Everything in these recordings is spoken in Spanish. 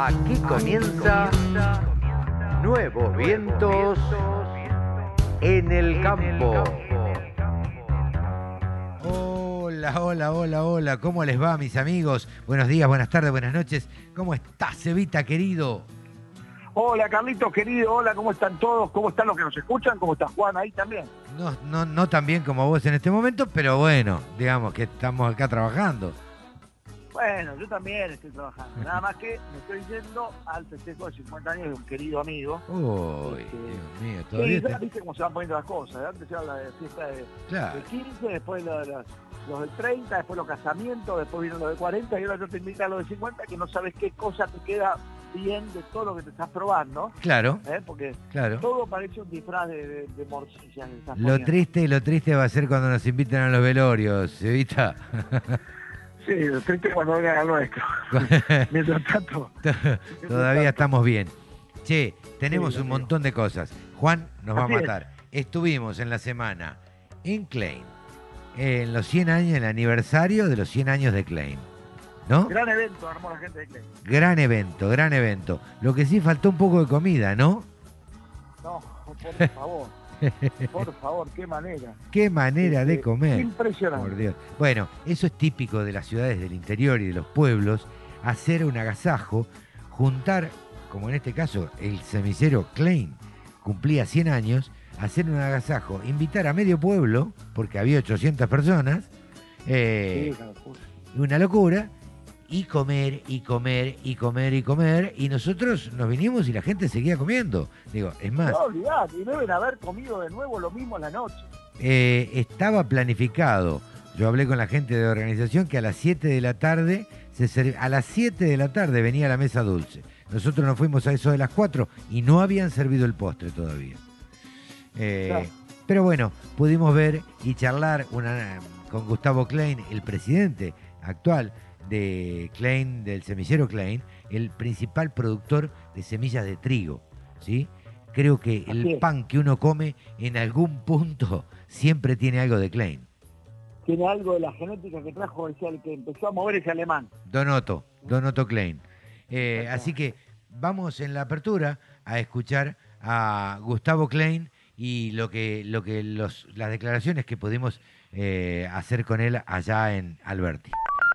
Aquí comienza Nuevos Vientos en el Campo. Hola, hola, hola, hola. ¿Cómo les va, mis amigos? Buenos días, buenas tardes, buenas noches. ¿Cómo estás, Evita, querido? Hola Carlitos, querido, hola, ¿cómo están todos? ¿Cómo están los que nos escuchan? ¿Cómo está Juan ahí también? No, no, no tan bien como vos en este momento, pero bueno, digamos que estamos acá trabajando. Bueno, yo también estoy trabajando. Nada más que me estoy yendo al festejo de 50 años de un querido amigo. Uy, Este, Dios mío, todavía ya te- viste cómo se van poniendo las cosas. ¿eh? Antes se habla de fiesta de, Claro. de 15, después de los del 30, después los casamientos, después vino los de 40 y ahora yo te invito a los de 50 que no sabes qué cosa te queda bien de todo lo que te estás probando. Claro, ¿eh? Porque claro. todo parece un disfraz de, de, de morcillas. Lo poniendo. triste, lo triste va a ser cuando nos inviten a los velorios, Evita. Sí, lo triste cuando vengan al nuestro. Mientras tanto. Todavía estamos bien. Che, tenemos Sí, un amigo. montón de cosas. Juan nos va a es. matar. Estuvimos en la semana en Klein, en los 100 años, el aniversario de los 100 años de Klein. ¿No? Gran evento, armó la gente de Clay. Gran evento, gran evento. Lo que sí faltó un poco de comida, ¿no? No, por favor. Por favor, qué manera. Qué manera de Este, comer. Impresionante. Por Dios. Bueno, eso es típico de las ciudades del interior y de los pueblos, hacer un agasajo, juntar, como en este caso el semicero Klein cumplía 100 años, hacer un agasajo, invitar a medio pueblo, porque había 800 personas, eh, Sí, una locura, y comer, y comer, y comer, y comer, y nosotros nos vinimos y la gente seguía comiendo. Digo, es más, No, olvidate, y deben haber comido de nuevo lo mismo la noche. Eh, estaba planificado. Yo hablé con la gente de organización que a las 7 de la tarde, se serv- a las 7 de la tarde venía la mesa dulce. Nosotros nos fuimos a eso de las 4 y no habían servido el postre todavía. Eh, Claro. Pero bueno, pudimos ver y charlar una- con Gustavo Klein, el presidente actual de Klein, del semillero Klein, el principal productor de semillas de trigo. ¿sí? Creo que Así el es. pan que uno come en algún punto siempre tiene algo de Klein. Tiene algo de la genética que trajo ese, el que empezó a mover ese alemán. Donoto, Donoto Klein. Eh, así que vamos en la apertura a escuchar a Gustavo Klein y lo que, lo que los, las declaraciones que pudimos eh, hacer con él allá en Alberti.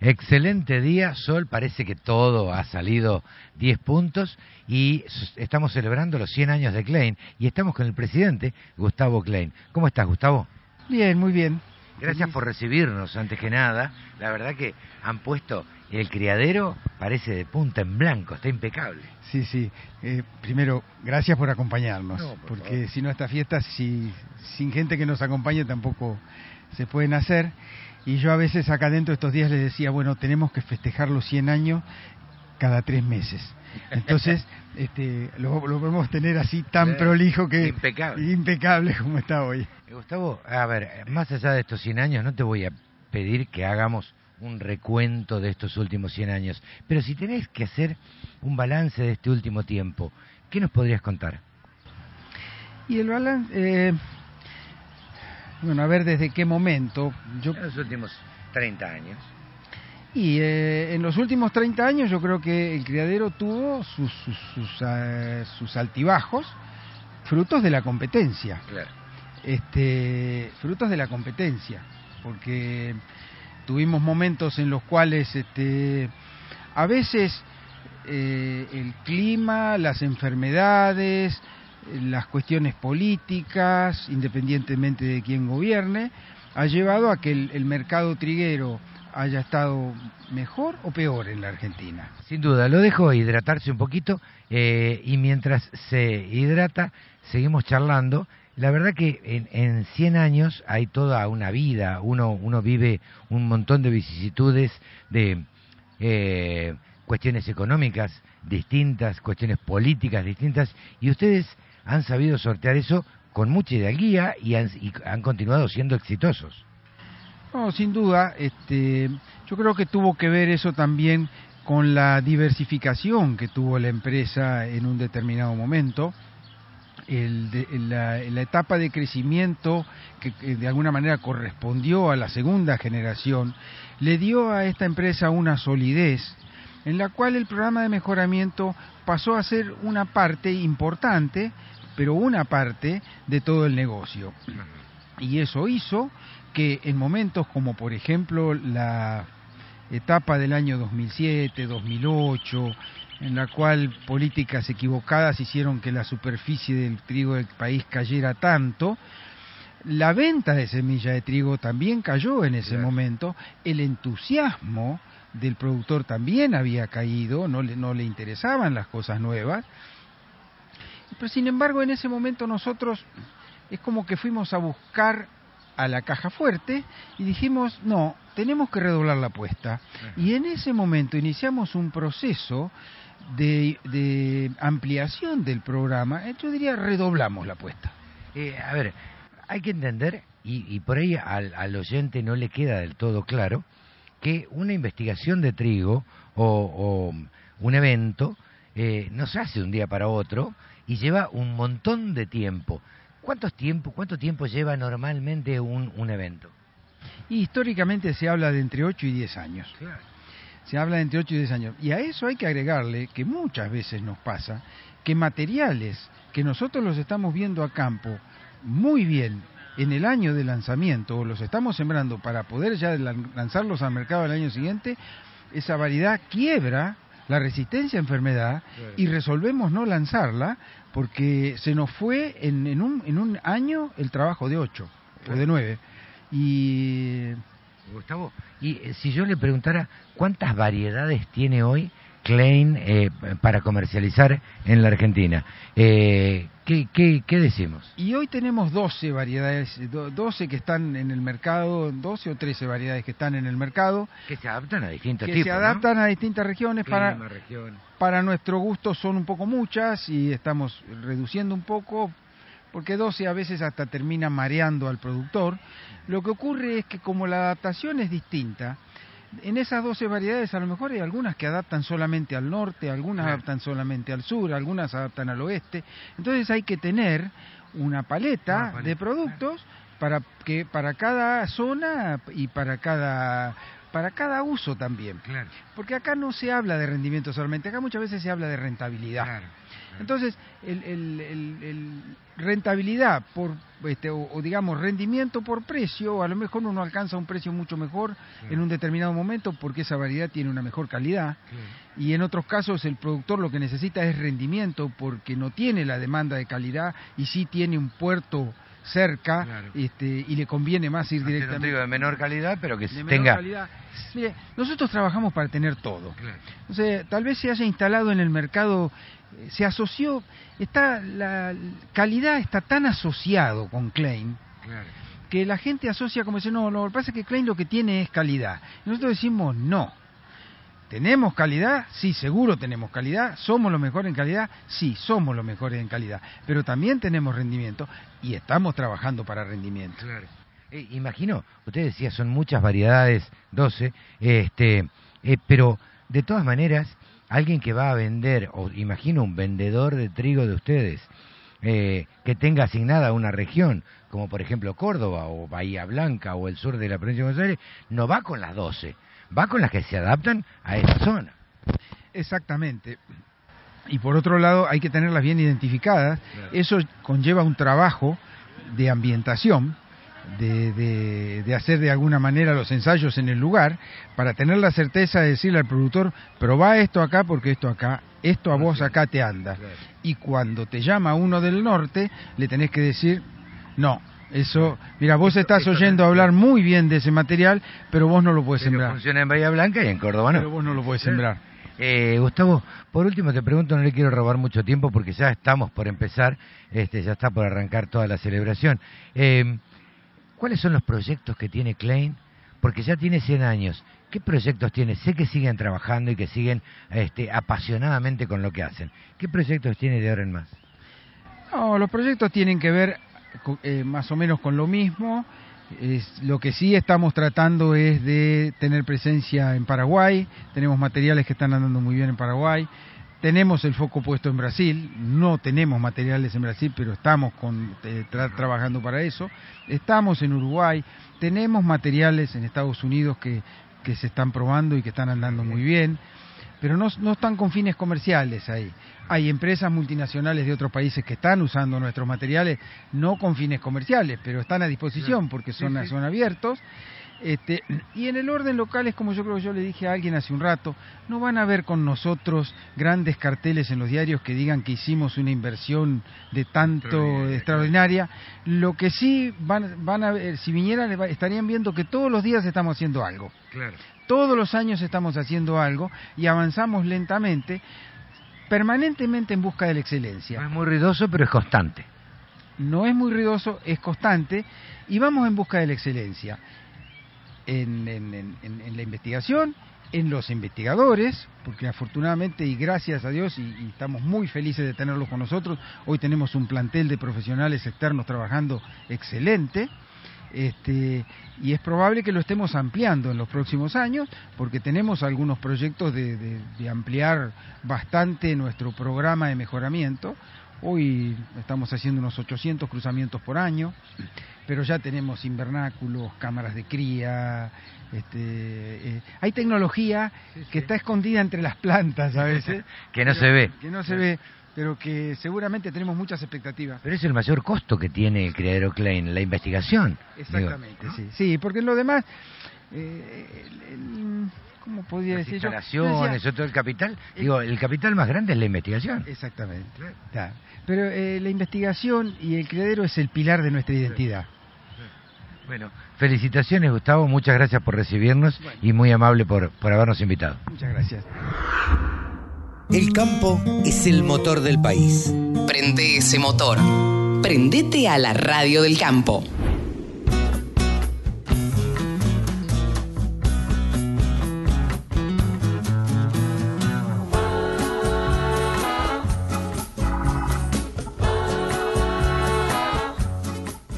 Excelente día, Sol, parece que todo ha salido 10 puntos y estamos celebrando los 100 años de Klein y estamos con el presidente, Gustavo Klein. ¿Cómo estás, Gustavo? Bien, muy bien. Gracias por recibirnos, antes que nada. La verdad que han puesto el criadero, parece de punta en blanco, está impecable. Sí, sí. Eh, primero, gracias por acompañarnos, No, por porque si no estas fiestas, si, sin gente que nos acompañe tampoco se pueden hacer. Y yo a veces acá dentro estos días les decía, bueno, tenemos que festejar los 100 años cada tres meses. Entonces, este, lo, lo podemos tener así tan prolijo que impecable. impecable como está hoy. Eh, Gustavo, a ver, eh, más allá de estos 100 años, no te voy a pedir que hagamos un recuento de estos últimos 100 años, pero si tenés que hacer un balance de este último tiempo, ¿qué nos podrías contar? Y el balance, eh, bueno, a ver desde qué momento. Yo En los últimos 30 años. Y eh, en los últimos 30 años yo creo que el criadero tuvo sus, sus, sus, eh, sus altibajos, frutos de la competencia, Claro. este, frutos de la competencia, porque tuvimos momentos en los cuales este, a veces eh, el clima, las enfermedades, las cuestiones políticas, independientemente de quién gobierne, ha llevado a que el, el mercado triguero haya estado mejor o peor en la Argentina. Sin duda, lo dejo hidratarse un poquito eh, y mientras se hidrata, seguimos charlando. La verdad que en, en 100 años hay toda una vida, uno, uno vive un montón de vicisitudes, de eh, cuestiones económicas distintas, cuestiones políticas distintas, y ustedes han sabido sortear eso con mucha hidalguía y han, y han continuado siendo exitosos. No, sin duda, este, yo creo que tuvo que ver eso también con la diversificación que tuvo la empresa en un determinado momento. El de- la, etapa de crecimiento que, que de alguna manera correspondió a la segunda generación le dio a esta empresa una solidez en la cual el programa de mejoramiento pasó a ser una parte importante, pero una parte de todo el negocio. Y eso hizo que en momentos como por ejemplo la etapa del año 2007, 2008, en la cual políticas equivocadas hicieron que la superficie del trigo del país cayera tanto, la venta de semilla de trigo también cayó en ese momento, el entusiasmo del productor también había caído, no le, no le interesaban las cosas nuevas, pero sin embargo en ese momento nosotros es como que fuimos a buscar a la caja fuerte y dijimos, no, tenemos que redoblar la apuesta. Y en ese momento iniciamos un proceso de, de ampliación del programa, yo diría redoblamos la apuesta. Eh, a ver, hay que entender, y, por ahí al, al, oyente no le queda del todo claro, que una investigación de trigo o, un evento eh, no se hace de un día para otro y lleva un montón de tiempo. ¿Cuánto tiempo, cuánto tiempo lleva normalmente un, un evento? Y históricamente se habla de entre 8 y 10 años. Se habla de entre 8 y 10 años. Y a eso hay que agregarle que muchas veces nos pasa que materiales que nosotros los estamos viendo a campo muy bien en el año de lanzamiento o los estamos sembrando para poder ya lanzarlos al mercado el año siguiente, esa variedad quiebra la resistencia a enfermedad y resolvemos no lanzarla porque se nos fue en, en, un, en un año el trabajo de 8 o de 9. Y... Gustavo, y eh, si yo le preguntara cuántas variedades tiene hoy Klein eh, para comercializar en la Argentina. Eh, ¿qué, qué, decimos? Y hoy tenemos 12 variedades, 12 que están en el mercado, 12 o 13 variedades que están en el mercado. Que se adaptan a distintos que tipos. se adaptan a distintas regiones. para, para nuestro gusto son un poco muchas y estamos reduciendo un poco porque 12 a veces hasta termina mareando al productor. Lo que ocurre es que como la adaptación es distinta, en esas 12 variedades a lo mejor hay algunas que adaptan solamente al norte, algunas adaptan solamente al sur, algunas adaptan al oeste. Entonces hay que tener una paleta, de productos para que para cada zona y para cada para cada uso también. Porque acá no se habla de rendimiento solamente, acá muchas veces se habla de rentabilidad. Entonces, el, rentabilidad por, este, o, digamos, rendimiento por precio, a lo mejor uno alcanza un precio mucho mejor en un determinado momento porque esa variedad tiene una mejor calidad. Y en otros casos el productor lo que necesita es rendimiento porque no tiene la demanda de calidad y sí tiene un puerto cerca este, y le conviene más ir directamente. de menor calidad, pero que tenga. Mire, nosotros trabajamos para tener todo. tal vez se haya instalado en el mercado, eh, se asoció, está la calidad está tan asociado con Klein. Que la gente asocia como dice, no, lo que pasa es que Klein lo que tiene es calidad. nosotros decimos, no, ¿Tenemos calidad? Sí, seguro tenemos calidad. ¿Somos los mejores en calidad? Sí, somos los mejores en calidad. Pero también tenemos rendimiento y estamos trabajando para rendimiento. Claro. Eh, imagino, usted decía, son muchas variedades, 12, este, eh, pero de todas maneras, alguien que va a vender, o imagino un vendedor de trigo de ustedes, eh, que tenga asignada una región, como por ejemplo Córdoba o Bahía Blanca o el sur de la provincia de Buenos Aires, no va con las 12 va con las que se adaptan a esa zona. Exactamente. Y por otro lado, hay que tenerlas bien identificadas. Eso conlleva un trabajo de ambientación, de, de, hacer de alguna manera los ensayos en el lugar, para tener la certeza de decirle al productor, probá esto acá porque esto acá, esto a vos acá te anda. Y cuando te llama uno del norte, le tenés que decir, no, eso, mira, vos estás oyendo hablar muy bien de ese material, pero vos no lo puedes sembrar. Funciona en Bahía Blanca y en Córdoba no. Pero vos no lo puedes sembrar. Eh, Gustavo, por último te pregunto, no le quiero robar mucho tiempo porque ya estamos por empezar, este, ya está por arrancar toda la celebración. Eh, ¿Cuáles son los proyectos que tiene Klein? Porque ya tiene 100 años. ¿Qué proyectos tiene? Sé que siguen trabajando y que siguen este, apasionadamente con lo que hacen. ¿Qué proyectos tiene de ahora en más? No, los proyectos tienen que ver eh, más o menos con lo mismo. Es, lo que sí estamos tratando es de tener presencia en Paraguay, tenemos materiales que están andando muy bien en Paraguay, tenemos el foco puesto en Brasil, no tenemos materiales en Brasil, pero estamos con, eh, trabajando para eso, estamos en Uruguay, tenemos materiales en Estados Unidos que, que se están probando y que están andando muy bien, pero no, no están con fines comerciales ahí. Hay empresas multinacionales de otros países que están usando nuestros materiales no con fines comerciales, pero están a disposición porque son, son abiertos. Este, y en el orden local es como yo creo que yo le dije a alguien hace un rato, no van a ver con nosotros grandes carteles en los diarios que digan que hicimos una inversión de tanto extraordinaria. Lo que sí van, van a ver, si vinieran estarían viendo que todos los días estamos haciendo algo. Todos los años estamos haciendo algo y avanzamos lentamente, permanentemente en busca de la excelencia. No es muy ruidoso, pero es constante. No es muy ruidoso, es constante y vamos en busca de la excelencia en, la investigación, en los investigadores, porque afortunadamente y gracias a Dios, y, estamos muy felices de tenerlos con nosotros, hoy tenemos un plantel de profesionales externos trabajando excelente, este, y es probable que lo estemos ampliando en los próximos años, porque tenemos algunos proyectos de ampliar bastante nuestro programa de mejoramiento. Hoy estamos haciendo unos 800 cruzamientos por año, pero ya tenemos invernáculos, cámaras de cría, este, eh, hay tecnología que está escondida entre las plantas a veces. que no se ve. Que no se ve, pero que seguramente tenemos muchas expectativas. Pero es el mayor costo que tiene el criadero Klein, la investigación. Exactamente, sí. Sí, porque en lo demás... Eh, ¿Cómo podría decir instalaciones, otro el capital. Digo, el capital más grande es la investigación. Exactamente. Pero eh, la investigación y el criadero es el pilar de nuestra identidad. Bueno, felicitaciones Gustavo, muchas gracias por recibirnos y muy amable por, por habernos invitado. Muchas gracias. El campo es el motor del país. Prende ese motor. Prendete a la radio del campo.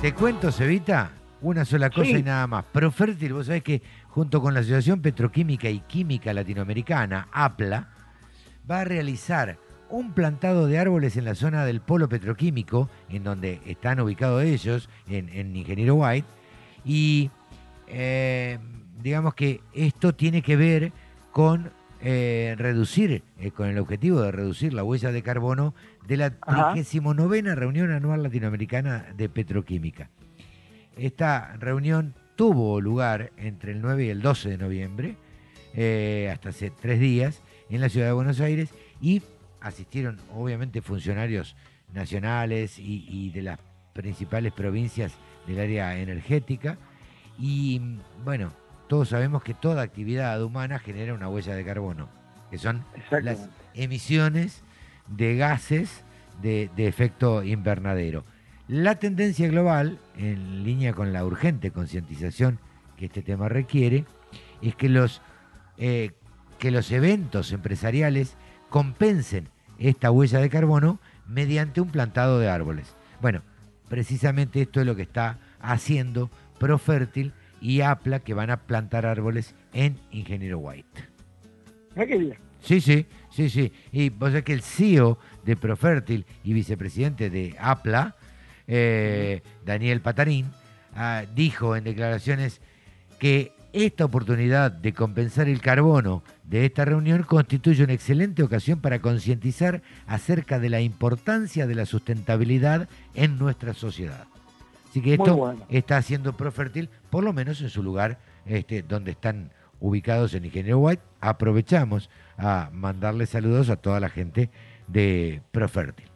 Te cuento, Cevita, una sola cosa y nada más. Profértil, vos sabés que junto con la Asociación Petroquímica y Química Latinoamericana, APLA, va a realizar un plantado de árboles en la zona del polo petroquímico, en donde están ubicados ellos, en, Ingeniero White, y eh, digamos que esto tiene que ver con eh, reducir, eh, con el objetivo de reducir la huella de carbono de la 39 reunión anual latinoamericana de petroquímica. Esta reunión tuvo lugar entre el 9 y el 12 de noviembre, eh, hasta hace tres días, en la ciudad de Buenos Aires y asistieron obviamente funcionarios nacionales y, de las principales provincias del área energética. Y bueno, todos sabemos que toda actividad humana genera una huella de carbono, que son las emisiones de gases de, efecto invernadero. La tendencia global, en línea con la urgente concientización que este tema requiere, es que los, eh, que los eventos empresariales compensen esta huella de carbono mediante un plantado de árboles. Bueno, precisamente esto es lo que está haciendo Profértil y APLA, que van a plantar árboles en Ingeniero White. qué Sí, sí, sí, sí. Y vos sabés que el CEO de Profértil y vicepresidente de APLA, eh, Daniel Patarín, ah, dijo en declaraciones que esta oportunidad de compensar el carbono de esta reunión constituye una excelente ocasión para concientizar acerca de la importancia de la sustentabilidad en nuestra sociedad. Así que esto está haciendo Profértil, por lo menos en su lugar este, donde están ubicados en Ingeniero White. Aprovechamos a mandarle saludos a toda la gente de Profértil.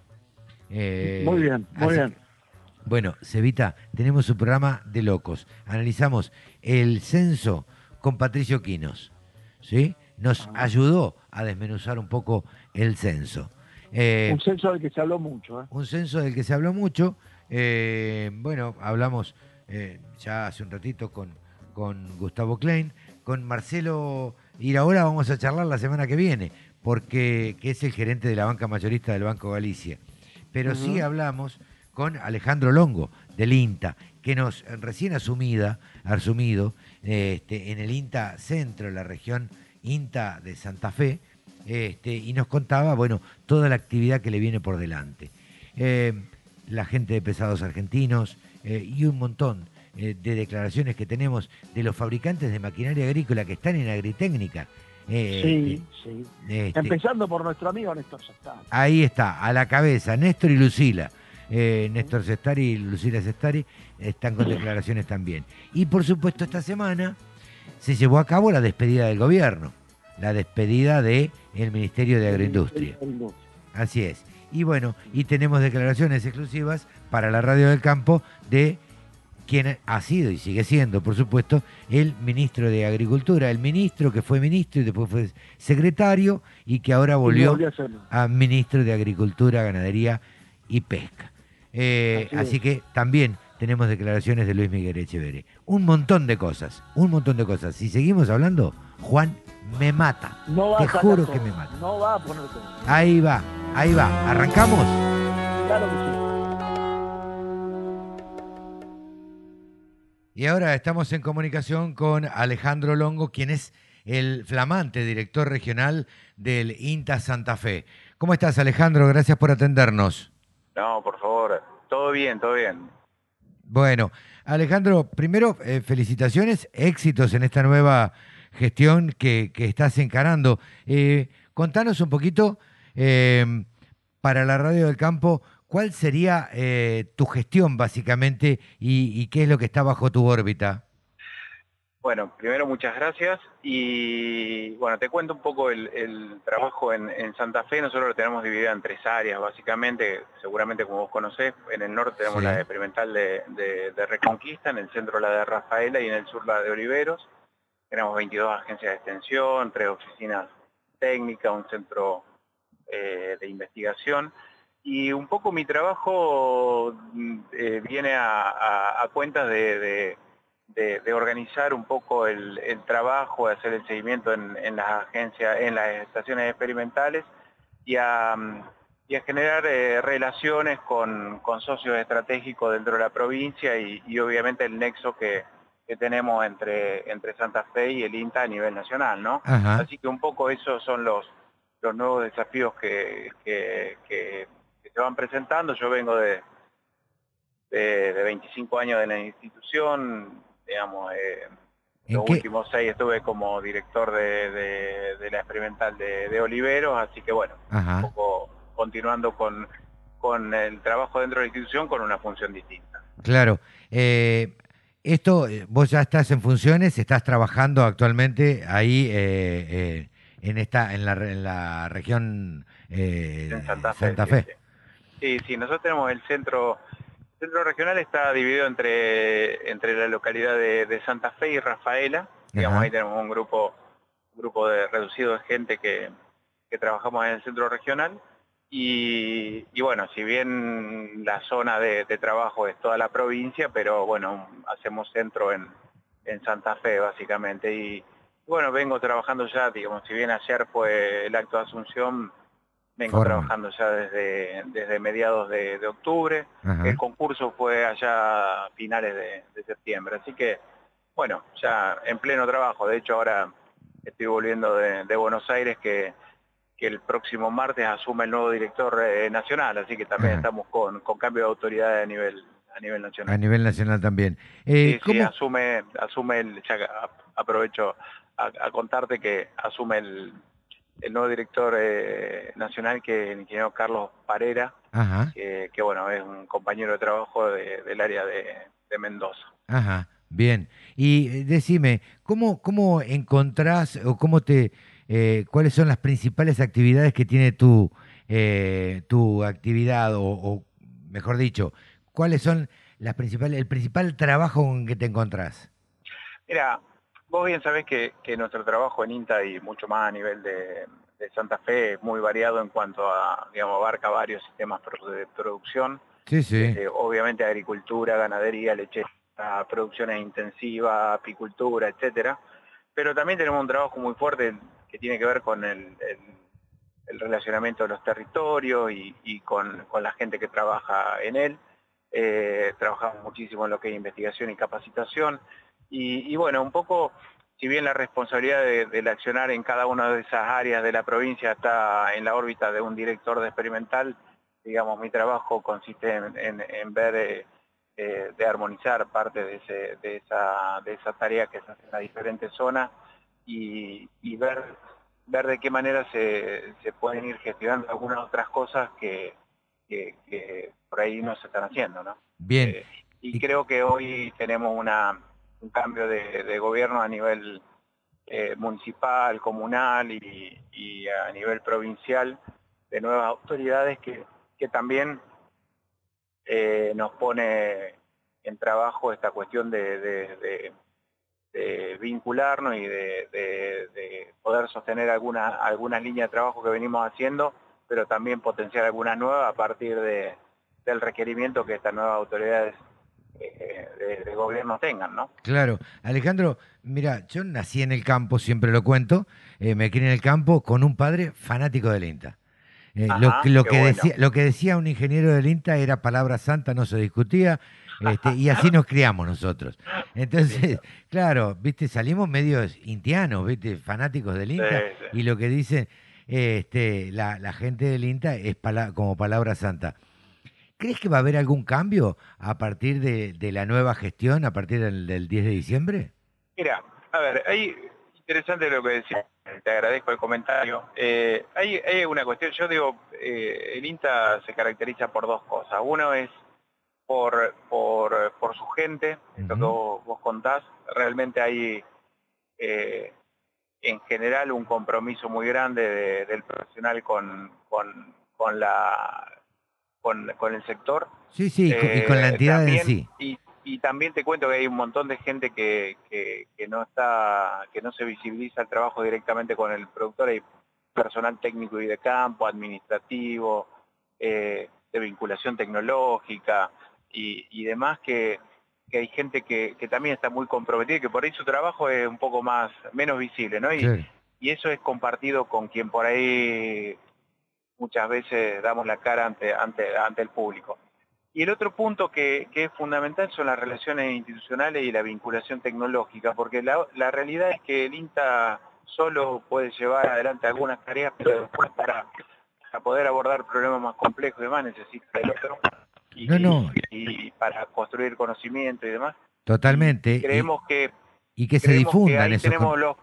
Eh, muy bien, muy bien. Bueno, Cevita, tenemos un programa de locos. Analizamos el censo con Patricio Quinos. ¿sí? Nos ah. ayudó a desmenuzar un poco el censo. Eh, un censo del que se habló mucho. ¿eh? Un censo del que se habló mucho. bueno, hablamos ya hace un ratito con, con Gustavo Klein, con Marcelo y ahora vamos a charlar la semana que viene, porque que es el gerente de la banca mayorista del Banco Galicia. Pero sí hablamos con Alejandro Longo, del INTA, que nos recién asumida, asumido este, en el INTA Centro, la región INTA de Santa Fe, este, y nos contaba, bueno, toda la actividad que le viene por delante. Eh, la gente de pesados argentinos eh, y un montón eh, de declaraciones que tenemos de los fabricantes de maquinaria agrícola que están en agritécnica, Eh, sí, sí. este, Empezando por nuestro amigo Néstor Sestari. Ahí está, a la cabeza, Néstor y Lucila. Eh, Néstor Sestari y Lucila Sestari están con declaraciones también. Y por supuesto esta semana se llevó a cabo la despedida del gobierno, la despedida del el Ministerio de Agroindustria. Así es. Y bueno, y tenemos declaraciones exclusivas para la Radio del Campo de quien ha sido y sigue siendo, por supuesto, el ministro de Agricultura, el ministro que fue ministro y después fue secretario y que ahora volvió a ministro de Agricultura, Ganadería y Pesca. Eh, Así que también tenemos declaraciones de Luis Miguel Echeverri. Un montón de cosas, un montón de cosas. Si seguimos hablando, Juan me mata. No Te juro todo, que me mata. No va a poner todo. Ahí va, ahí va. ¿Arrancamos? Claro que sí. Y ahora estamos en comunicación con Alejandro Longo, quien es el flamante director regional del INTA Santa Fe. ¿Cómo estás, Alejandro? Gracias por atendernos. No, por favor, todo bien, todo bien. Bueno, Alejandro, primero, eh, felicitaciones, éxitos en esta nueva gestión que, que estás encarando. Eh, contanos un poquito, eh, para la Radio del Campo, ¿cuál sería eh, tu gestión básicamente y, y qué es lo que está bajo tu órbita? Bueno, primero muchas gracias y bueno, te cuento un poco el, el trabajo en, en Santa Fe. Nosotros lo tenemos dividido en tres áreas, básicamente, seguramente como vos conocés, en el norte tenemos Sí. la experimental de, de- de Reconquista, en el centro la de Rafaela y en el sur la de Oliveros. Tenemos 22 agencias de extensión, tres oficinas técnicas, un centro eh, de investigación. Y un poco mi trabajo mm, eh, viene a, a, a cuentas de, de- de- de organizar un poco el, el trabajo, de hacer el seguimiento en, en las agencias, en las estaciones experimentales y a, mm, y a generar eh, relaciones con, con socios estratégicos dentro de la provincia y, y obviamente el nexo que, que tenemos entre, entre Santa Fe y el INTA a nivel nacional, ¿no? Ajá. Así que un poco esos son los, los nuevos desafíos que, que- que- que se van presentando. Yo vengo de, de, de 25 años de la institución, digamos, eh, ¿En los qué? últimos seis estuve como director de, de- de la experimental de, de Oliveros, así que bueno, un poco continuando con, con el trabajo dentro de la institución con una función distinta. Claro. Eh, esto, eh, vos ya estás en funciones, estás trabajando actualmente ahí eh, eh, en esta, en la, re- en la región en Santa Fe. sí, Fe. Sí, sí, nosotros tenemos el centro, el centro regional está dividido entre, entre la localidad de, de Santa Fe y Rafaela. Digamos, ahí tenemos un grupo, un grupo de reducido de gente que, que trabajamos en el centro regional. Y, y bueno, si bien la zona de, de trabajo es toda la provincia, pero bueno, hacemos centro en, en Santa Fe básicamente. Y bueno, vengo trabajando ya, digamos, si bien ayer fue el acto de Asunción, vengo Forma. trabajando ya desde, desde mediados de, de octubre. Ajá. El concurso fue allá a finales de, de septiembre, así que bueno, ya en pleno trabajo. De hecho, ahora estoy volviendo de, de Buenos Aires que, que el próximo martes asume el nuevo director eh, nacional, así que también Ajá. estamos con, con cambio de autoridad a nivel a nivel A nacional. nivel nacional también. Eh, Sí, sí, ¿cómo- asume, asume el, ya a- aprovecho a, a contarte que asume el, el nuevo director eh, nacional que es el ingeniero Carlos Parera, Ajá, que, que, bueno, es un compañero de trabajo de- del área de, de Mendoza. ajá, bien. Y eh, decime, ¿cómo, cómo encontrás o cómo te, eh, cuáles son las principales actividades que tiene tu, eh, tu actividad o, o, mejor dicho, cuáles son las principales, el principal trabajo en que te encontrás? Mira, vos bien sabés que, que nuestro trabajo en INTA y mucho más a nivel de, de Santa Fe es muy variado en cuanto a, digamos, abarca varios sistemas de producción. Sí, sí. Eh, obviamente agricultura, ganadería, leche, producciones intensivas, apicultura, etcétera. Pero también tenemos un trabajo muy fuerte que tiene que ver con el, el- el relacionamiento de los territorios y, y con, con la gente que trabaja en él. Eh, trabajamos muchísimo en lo que es investigación y capacitación. Y, y bueno, un poco, si bien la responsabilidad de- del accionar en cada una de esas áreas de la provincia está en la órbita de un director de experimental, digamos, mi trabajo consiste en, en- en ver, eh, eh, de armonizar parte de, ese- de esa, de esa tarea que se hace en las diferentes zonas y, y ver ver de qué manera se, se pueden ir gestionando algunas otras cosas que, que, por ahí no se están haciendo, ¿no? Bien. Eh, y, creo que hoy tenemos una, un cambio de, gobierno a nivel eh, municipal, comunal y, a nivel provincial de nuevas autoridades que, que también eh, nos pone en trabajo esta cuestión de, vincularnos y de, poder sostener algunas algunas líneas de trabajo que venimos haciendo, pero también potenciar algunas nuevas a partir del requerimiento que estas nuevas autoridades eh, de, gobierno tengan, ¿no? Claro. Alejandro, mira, yo nací en el campo, siempre lo cuento, eh, me crié en el campo con un padre fanático del INTA. Eh, lo, que decía, lo que decía un ingeniero del INTA era palabra santa, no se discutía, este, y así nos criamos nosotros. Entonces, claro, viste, salimos medios intianos, viste, fanáticos del INTA, y lo que dice este, la, gente del INTA es como palabra santa. ¿Crees que va a haber algún cambio a partir de, la nueva gestión, a partir del, del 10 de diciembre? Mira, a ver, hay interesante lo que decía te agradezco el comentario. Eh, hay, una cuestión, yo digo, eh, el INTA se caracteriza por dos cosas. Uno es por, por, su gente, lo que vos, contás, realmente hay eh, en general un compromiso muy grande del profesional con, con, la con, el sector. Sí, sí, y con la entidad en sí y también te cuento que hay un montón de gente que, que, no está, que no se visibiliza el trabajo directamente con el productor, hay personal técnico y de campo, administrativo, eh, de vinculación tecnológica y, demás que, hay gente que, también está muy comprometida y que por ahí su trabajo es un poco más, menos visible, ¿no? Y, y eso es compartido con quien por ahí muchas veces damos la cara ante, ante, ante el público. Y el otro punto que, es fundamental son las relaciones institucionales y la vinculación tecnológica, porque la, realidad es que el INTA solo puede llevar adelante algunas tareas, pero después para, poder abordar problemas más complejos y demás necesita el otro. Y, para construir conocimiento y demás. Totalmente. creemos que... Y que se difundan esos tenemos los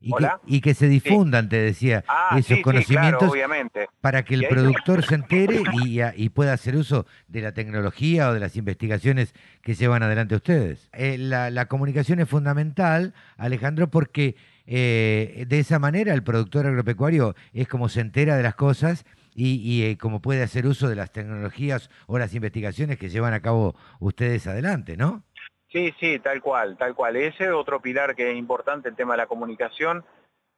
y que, se difundan, te decía, ah, esos conocimientos obviamente. para que el productor se entere y, pueda hacer uso de la tecnología o de las investigaciones que llevan adelante ustedes. Eh, la, comunicación es fundamental, Alejandro, porque eh, de esa manera el productor agropecuario es como se entera de las cosas y, eh, como puede hacer uso de las tecnologías o las investigaciones que llevan a cabo ustedes adelante, ¿no? Sí, sí, tal cual, tal cual. Ese es otro pilar que es importante, el tema de la comunicación,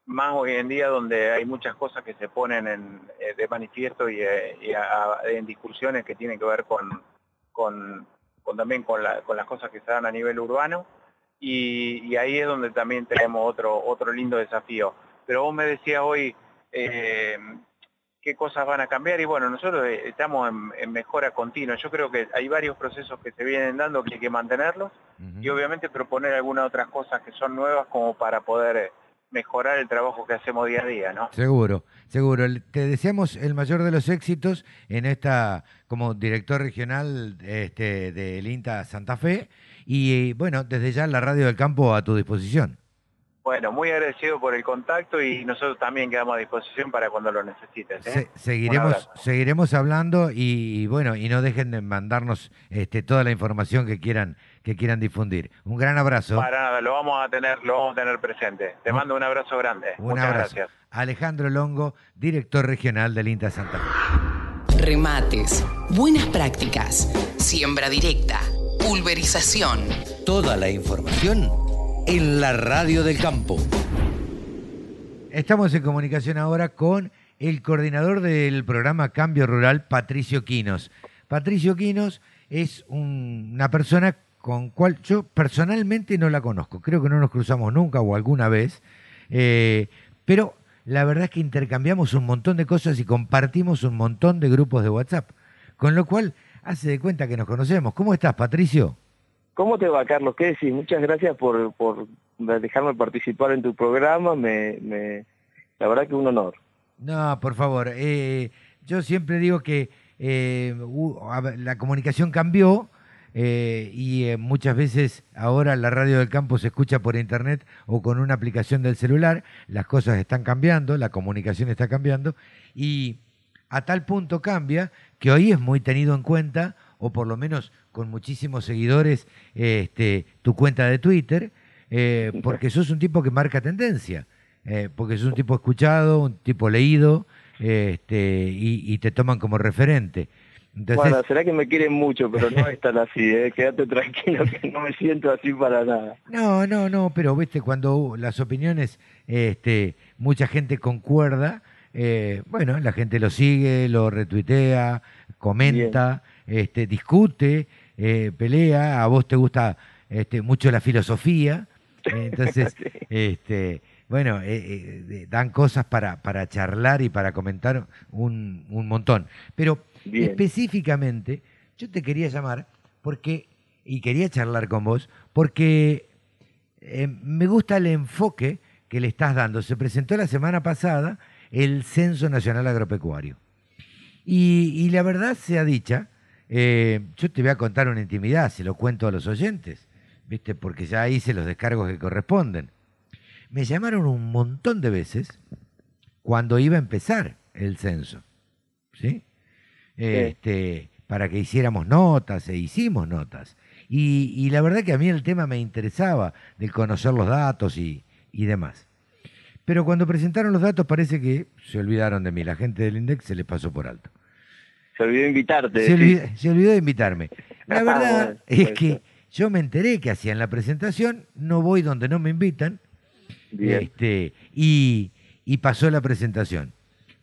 más hoy en día donde hay muchas cosas que se ponen en, eh, de manifiesto y, eh, en discusiones que tienen que ver con, con, también con, las cosas que se dan a nivel urbano y, ahí es donde también tenemos otro, otro lindo desafío. Pero vos me decías hoy, eh, qué cosas van a cambiar y bueno, nosotros eh, estamos en, mejora continua. Yo creo que hay varios procesos que se vienen dando que hay que mantenerlos y obviamente proponer algunas otras cosas que son nuevas como para poder eh, mejorar el trabajo que hacemos día a día, ¿no? Seguro, seguro. Te deseamos el mayor de los éxitos en esta, como director regional este, del INTA Santa Fe y bueno, desde ya la Radio del Campo a tu disposición. Bueno, muy agradecido por el contacto y nosotros también quedamos a disposición para cuando lo necesites. ¿eh? seguiremos, seguiremos hablando y, bueno, y no dejen de mandarnos este, toda la información que quieran que quieran difundir. Un gran abrazo. Para nada, lo vamos a tener, lo vamos a tener presente. Te mando un abrazo grande. Muchas gracias. Alejandro Longo, director regional del INTA Santa Fe. Remates, buenas prácticas, siembra directa, pulverización. Toda la información en la radio del campo. Estamos en comunicación ahora con el coordinador del programa Cambio Rural, Patricio Quinos. Patricio Quinos es una persona con cual yo personalmente no la conozco. Creo que no nos cruzamos nunca o alguna vez, eh, pero la verdad es que intercambiamos un montón de cosas y compartimos un montón de grupos de WhatsApp, con lo cual hace de cuenta que nos conocemos. ¿Cómo estás, Patricio? ¿Cómo te va, Carlos? ¿Qué decís? Muchas gracias por, dejarme participar en tu programa. Me, me, la verdad que un honor. No, por favor. Eh, yo siempre digo que eh, la comunicación cambió, eh, y muchas veces ahora la radio del campo se escucha por internet o con una aplicación del celular, las cosas están cambiando, la comunicación está cambiando y a tal punto cambia que hoy es muy tenido en cuenta, o por lo menos con muchísimos seguidores, este, tu cuenta de Twitter, eh, porque sos un tipo que marca tendencia, porque sos un tipo escuchado, un tipo leído, este, y te toman como referente bueno, será que me quieren mucho, pero no es tan así, ¿eh? quédate tranquilo que no me siento así para nada. No, no, no, pero viste, cuando las opiniones, este, mucha gente concuerda, eh, bueno, la gente lo sigue, lo retuitea, comenta, este, discute, eh, pelea, a vos te gusta este, mucho la filosofía, entonces, este, bueno, dan cosas para, para charlar y para comentar un, un montón. Pero Específicamente, yo te quería llamar porque, y quería charlar con vos, porque eh, me gusta el enfoque que le estás dando. Se presentó la semana pasada el Censo Nacional Agropecuario. Y, la verdad sea dicha, eh, yo te voy a contar una intimidad, se lo cuento a los oyentes, ¿viste? Porque ya hice los descargos que corresponden. Me llamaron un montón de veces cuando iba a empezar el censo, ¿sí? este, para que hiciéramos notas e hicimos notas. Y, la verdad que a mí el tema me interesaba, de conocer los datos y, demás. Pero cuando presentaron los datos parece que se olvidaron de mí, la gente del INDEX se les pasó por alto. Se olvidó invitarte. Se, olvidó, de invitarme. La ah, verdad es que yo me enteré que hacían la presentación, no voy donde no me invitan, este, y, y pasó la presentación.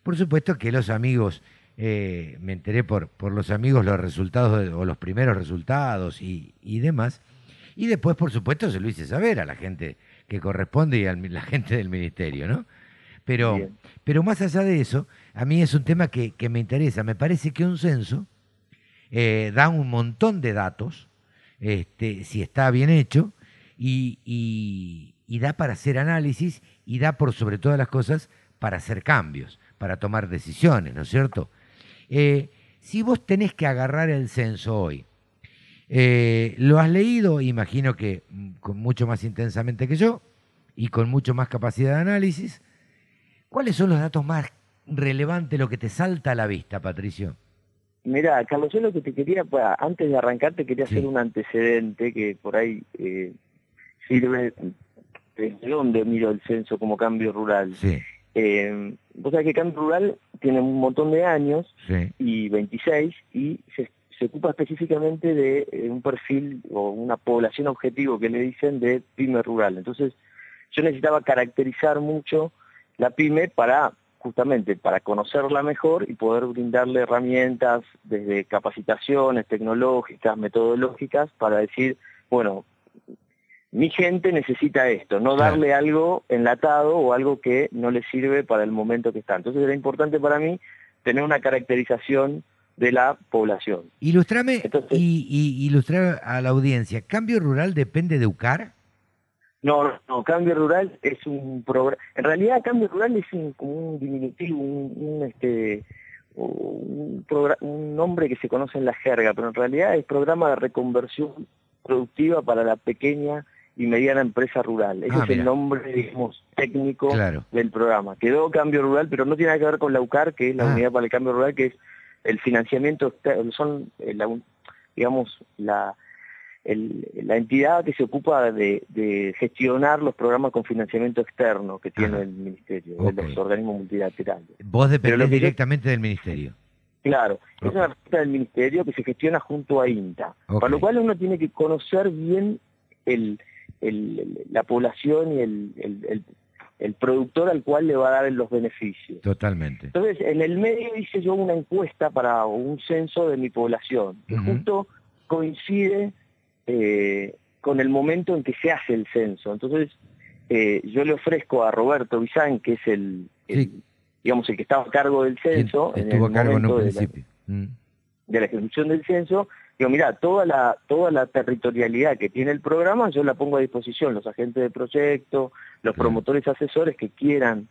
Por supuesto que los amigos eh, me enteré por, por los amigos los resultados o los primeros resultados y, demás. Y después, por supuesto, se lo hice saber a la gente que corresponde y a la gente del ministerio, ¿no? Pero, pero más allá de eso, a mí es un tema que, me interesa. Me parece que un censo eh, da un montón de datos, este, si está bien hecho, y, da para hacer análisis y da por sobre todas las cosas para hacer cambios, para tomar decisiones, ¿no es cierto? Eh, si vos tenés que agarrar el censo hoy, eh, lo has leído, imagino que mm, con mucho más intensamente que yo y con mucho más capacidad de análisis. ¿Cuáles son los datos más relevantes, lo que te salta a la vista, Patricio? Mira, Carlos, yo lo que te quería, pues, antes de arrancar, te quería hacer un antecedente que por ahí eh, sirve desde dónde miro el censo como cambio rural. Sí. Eh, vos sabés que Cambio Rural tiene un montón de años, y 26, y se, ocupa específicamente de eh, un perfil o una población objetivo que le dicen de pyme rural. Entonces, yo necesitaba caracterizar mucho la pyme para justamente para conocerla mejor y poder brindarle herramientas desde capacitaciones tecnológicas, metodológicas, para decir, bueno, mi gente necesita esto, no darle algo enlatado o algo que no le sirve para el momento que está. Entonces era importante para mí tener una caracterización de la población. Ilustrame y, ilustrar a la audiencia. ¿Cambio rural depende de UCAR? No, no, Cambio Rural es un programa. En realidad, Cambio Rural es un, diminutivo, un, este, un, un nombre que se conoce en la jerga, pero en realidad es programa de reconversión productiva para la pequeña y mediana empresa rural. Ese ah, es el nombre, digamos, técnico del programa. Quedó Cambio Rural, pero no tiene nada que ver con la UCAR, que es la ah. Unidad para el Cambio Rural, que es el financiamiento, son, eh, digamos, la, la entidad que se ocupa de, gestionar los programas con financiamiento externo que tiene el Ministerio, los organismos multilaterales. Vos dependés directamente del Ministerio. Claro, es una herramienta del Ministerio que se gestiona junto a INTA, para lo cual uno tiene que conocer bien el, la población y el, el, productor al cual le va a dar los beneficios. Totalmente. Entonces, en el medio hice yo una encuesta para un censo de mi población, que justo coincide eh, con el momento en que se hace el censo. Entonces, eh, yo le ofrezco a Roberto Bizán, que es el, digamos, el que estaba a cargo del censo, en el cargo en un principio. Mm. de la ejecución del censo, Digo, mira, toda la, toda la territorialidad que tiene el programa yo la pongo a disposición, los agentes de proyecto, los promotores asesores que quieran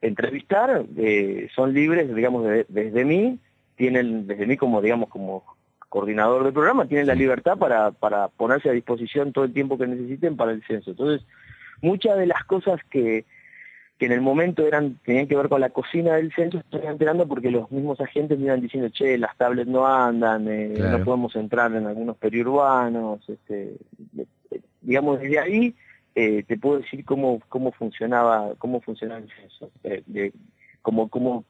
entrevistar, eh, son libres, digamos, desde mí, tienen desde mí como, digamos, como coordinador del programa, tienen la libertad para, para ponerse a disposición todo el tiempo que necesiten para el censo. Entonces, muchas de las cosas que, que en el momento eran tenían que ver con la cocina del censo, estoy enterando porque los mismos agentes me iban diciendo, che, las tablets no andan, eh, no podemos entrar en algunos periurbanos, este, digamos, desde ahí eh, te puedo decir cómo, cómo funcionaba, cómo funcionaba el censo, eh, de, como, como,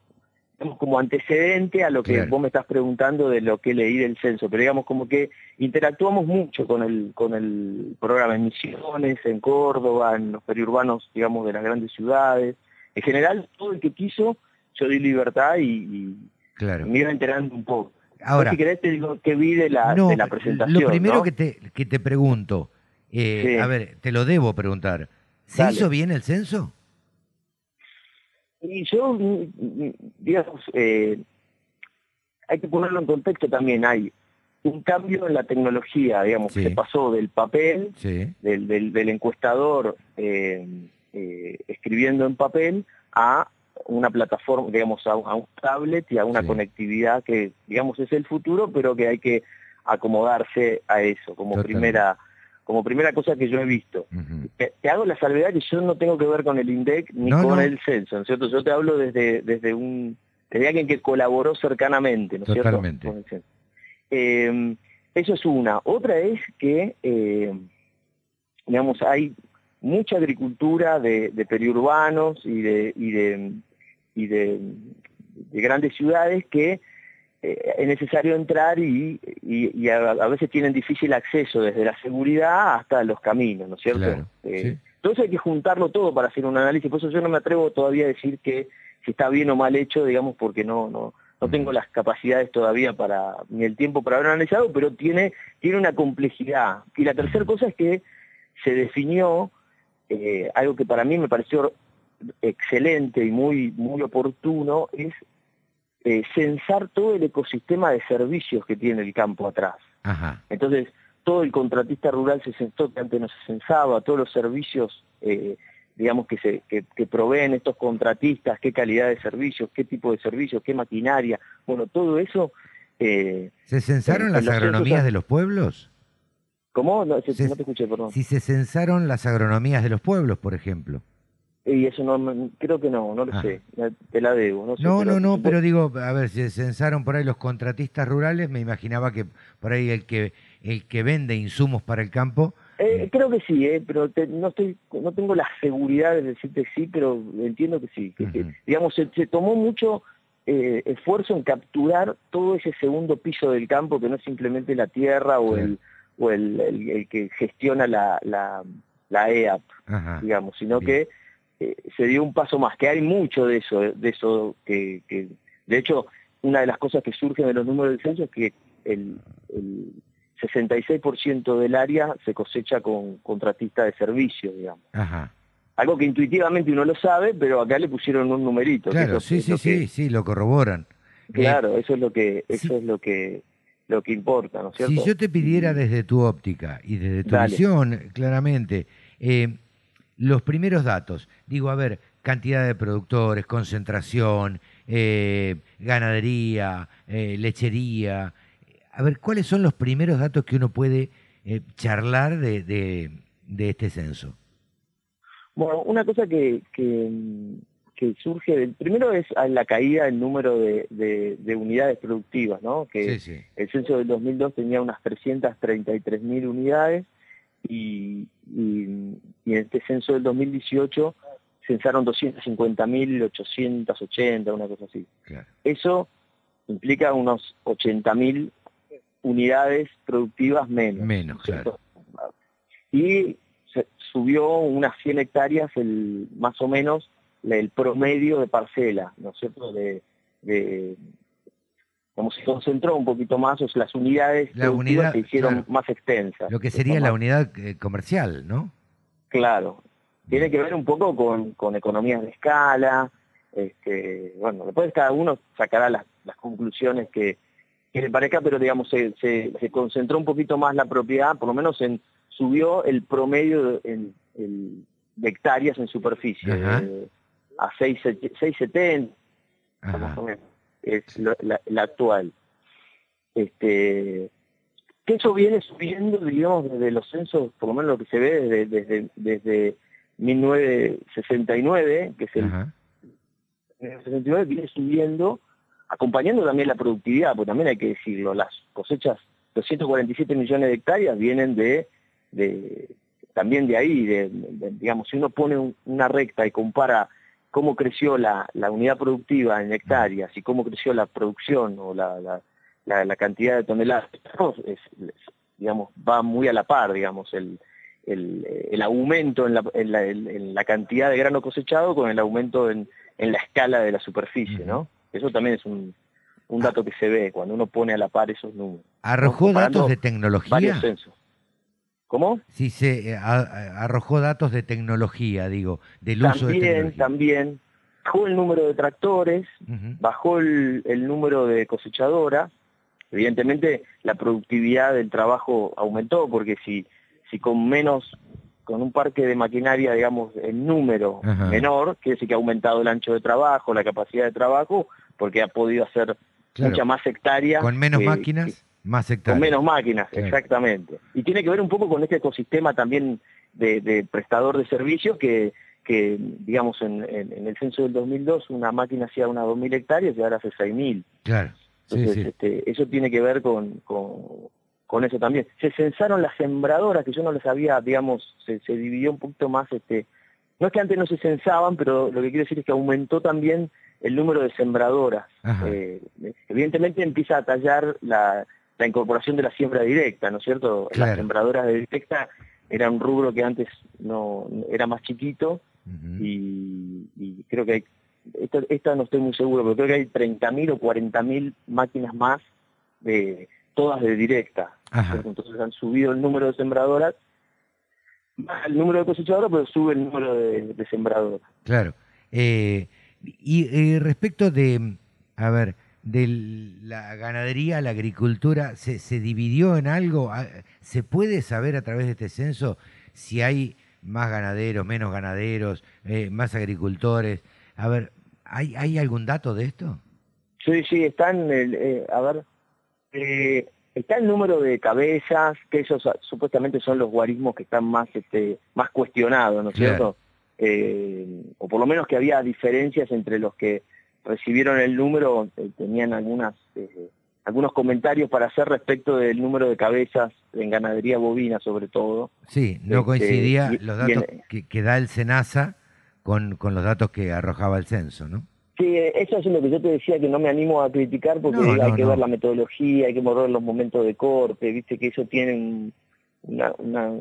como antecedente a lo que vos me estás preguntando de lo que leí del censo, pero digamos como que interactuamos mucho con el, con el programa en Misiones, en Córdoba, en los periurbanos, digamos, de las grandes ciudades. En general, todo el que quiso, yo di libertad y, me iba enterando un poco. Ahora, si querés te digo que vi de la, de la presentación. Lo primero que, te, que te pregunto, eh, a ver, te lo debo preguntar, ¿se hizo bien el censo? Y yo, digamos, eh, hay que ponerlo en contexto también, hay un cambio en la tecnología, digamos, que se pasó del papel, del, del, encuestador eh, eh, escribiendo en papel, a una plataforma, digamos, a, un tablet y a una conectividad que, digamos, es el futuro, pero que hay que acomodarse a eso como primera como primera cosa que yo he visto. te, hago la salvedad que yo no tengo que ver con el INDEC ni con el censo, ¿no es cierto? Yo te hablo desde, desde un desde alguien que colaboró cercanamente, ¿no es cierto? Eh, eso es una. Otra es que, eh, digamos, hay mucha agricultura de, periurbanos y de, y de, y de, de grandes ciudades que es necesario entrar y, a, veces tienen difícil acceso desde la seguridad hasta los caminos, ¿no es cierto? Eh, entonces hay que juntarlo todo para hacer un análisis, por eso yo no me atrevo todavía a decir que si está bien o mal hecho, digamos, porque no, no, no tengo las capacidades todavía para, ni el tiempo para haber analizado, pero tiene, tiene una complejidad. Y la tercera cosa es que se definió eh, algo que para mí me pareció excelente y muy, muy oportuno, es eh, censar todo el ecosistema de servicios que tiene el campo atrás. Entonces, todo el contratista rural se censó que antes no se censaba, todos los servicios, eh, digamos, que, se, que, proveen estos contratistas, qué calidad de servicios, qué tipo de servicios, qué maquinaria, bueno, todo eso... Eh, ¿Se censaron las agronomías de los pueblos? ¿Cómo? No, no te escuché, perdón. Si se censaron las agronomías de los pueblos, por ejemplo. Y eso no, creo que no, no lo ah. sé, te la debo. No, no, no, no, pero digo, a ver, si censaron por ahí los contratistas rurales, me imaginaba que por ahí el que el que vende insumos para el campo... Eh, eh, creo que sí, eh, pero no estoy no tengo la seguridad de decirte sí, pero entiendo que sí. digamos, se, tomó mucho eh, esfuerzo en capturar todo ese segundo piso del campo, que no es simplemente la tierra o el o el, el, que gestiona la, la, la EAP, digamos, sino que eh, se dio un paso más, que hay mucho de eso, de eso que, de hecho, una de las cosas que surgen de los números del censo es que el, el 66% del área se cosecha con contratista de servicio, digamos. Algo que intuitivamente uno lo sabe, pero acá le pusieron un numerito. Claro, sí, sí, sí, sí, lo corroboran. Claro, eso es lo que, eso es lo que, lo que importa, ¿no es cierto? Si yo te pidiera desde tu óptica y desde tu visión, claramente, eh, los primeros datos. Digo, a ver, cantidad de productores, concentración, eh, ganadería, eh, lechería. A ver, ¿cuáles son los primeros datos que uno puede eh, charlar de, de, este censo? Bueno, una cosa que, que, surge, primero es la caída del número de, de, unidades productivas, ¿no? Que el censo del 2002 tenía unas 333 mil unidades y, en este censo del 2018 censaron 250.880, una cosa así. Eso implica unos 80.000 unidades productivas menos. Menos, claro. Y se subió unas 100 hectáreas el, más o menos el promedio de parcela, ¿no es cierto?, de, como se concentró un poquito más, o sea, las unidades la se hicieron más extensas. Lo que sería la unidad eh, comercial, ¿no? Claro. Tiene que ver un poco con, con economías de escala, este, bueno, después cada uno sacará las, conclusiones que, le parezca, pero digamos, se, se, concentró un poquito más la propiedad, por lo menos en subió el promedio en, de hectáreas en superficie, a 6,70, más o menos es la, actual. Este, que eso viene subiendo, digamos, desde los censos, por lo menos lo que se ve desde, desde, desde 1969, que es el... 1969 viene subiendo, acompañando también la productividad, porque también hay que decirlo, las cosechas, 247 millones de hectáreas vienen de, de también de ahí, de, digamos, si uno pone una recta y compara cómo creció la, la, unidad productiva en hectáreas y cómo creció la producción o la, la, la cantidad de toneladas, es, digamos, va muy a la par, digamos, el, el, el aumento en la, en, la, en la, cantidad de grano cosechado con el aumento en, en la escala de la superficie, ¿no? Eso también es un, un dato que se ve cuando uno pone a la par esos números. ¿Arrojó datos de tecnología? Varios censos. ¿Cómo? Sí, se eh, arrojó datos de tecnología, digo, del uso de tecnología. También, bajó el número de tractores, bajó el, el, número de cosechadoras, evidentemente la productividad del trabajo aumentó, porque si, si con menos, con un parque de maquinaria, digamos, en número menor, quiere decir que ha aumentado el ancho de trabajo, la capacidad de trabajo, porque ha podido hacer mucha más hectárea. Con menos máquinas. Más hectáreas. Con menos máquinas, exactamente. Y tiene que ver un poco con este ecosistema también de, prestador de servicios que, que digamos, en, el censo del 2002 una máquina hacía unas 2.000 hectáreas y ahora hace 6.000. Claro. Entonces, Este, eso tiene que ver con, con, eso también. Se censaron las sembradoras, que yo no les había, digamos, se, se dividió un poquito más, este, no es que antes no se censaban, pero lo que quiero decir es que aumentó también el número de sembradoras. Eh, evidentemente empieza a tallar la, la incorporación de la siembra directa, ¿no es cierto? Las sembradoras de directa era un rubro que antes no era más chiquito y, creo que hay, esta, no estoy muy seguro, pero creo que hay 30.000 o 40.000 máquinas más, de todas de directa. Entonces han subido el número de sembradoras, el número de cosechadoras, pero sube el número de, sembradoras. Claro. Eh, y respecto de, a ver, de la ganadería la agricultura se, se dividió en algo? Ah, ¿Se puede saber a través de este censo si hay más ganaderos, menos ganaderos, eh, más agricultores? A ver, ¿hay, ¿hay algún dato de esto? Sí, sí, están, eh, a ver, eh, está el número de cabezas, que esos supuestamente son los guarismos que están más, este, más cuestionados, ¿no es cierto? o por lo menos que había diferencias entre los que recibieron el número, eh, tenían algunas eh, algunos comentarios para hacer respecto del número de cabezas en ganadería bovina sobre todo. Sí, no este, coincidía los datos que, da el SENASA con, con los datos que arrojaba el censo, ¿no? Sí, eso es lo que yo te decía que no me animo a criticar porque hay que ver la metodología, hay que morrer los momentos de corte, viste que eso tiene una, una...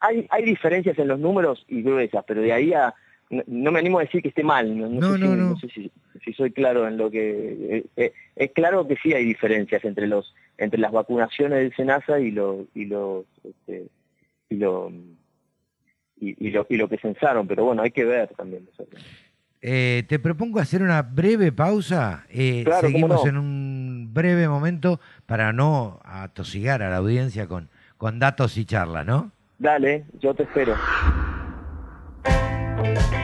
Hay, hay diferencias en los números y gruesas, pero de ahí a, no, me animo a decir que esté mal, no, no, sé, si, si, soy claro en lo que... Eh, eh, es claro que sí hay diferencias entre los entre las vacunaciones del SENASA y lo y los este, y lo y, lo y lo que censaron, pero bueno, hay que ver también. Eh, te propongo hacer una breve pausa. seguimos en un breve momento para no atosigar a la audiencia con, con datos y charlas, ¿no? Dale, yo te espero. thank you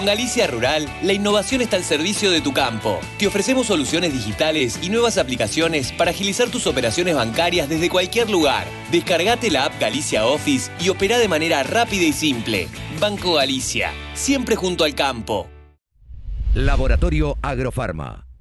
Con Galicia Rural, la innovación está al servicio de tu campo. Te ofrecemos soluciones digitales y nuevas aplicaciones para agilizar tus operaciones bancarias desde cualquier lugar. Descargate la app Galicia Office y opera de manera rápida y simple. Banco Galicia, siempre junto al campo. Laboratorio Agrofarma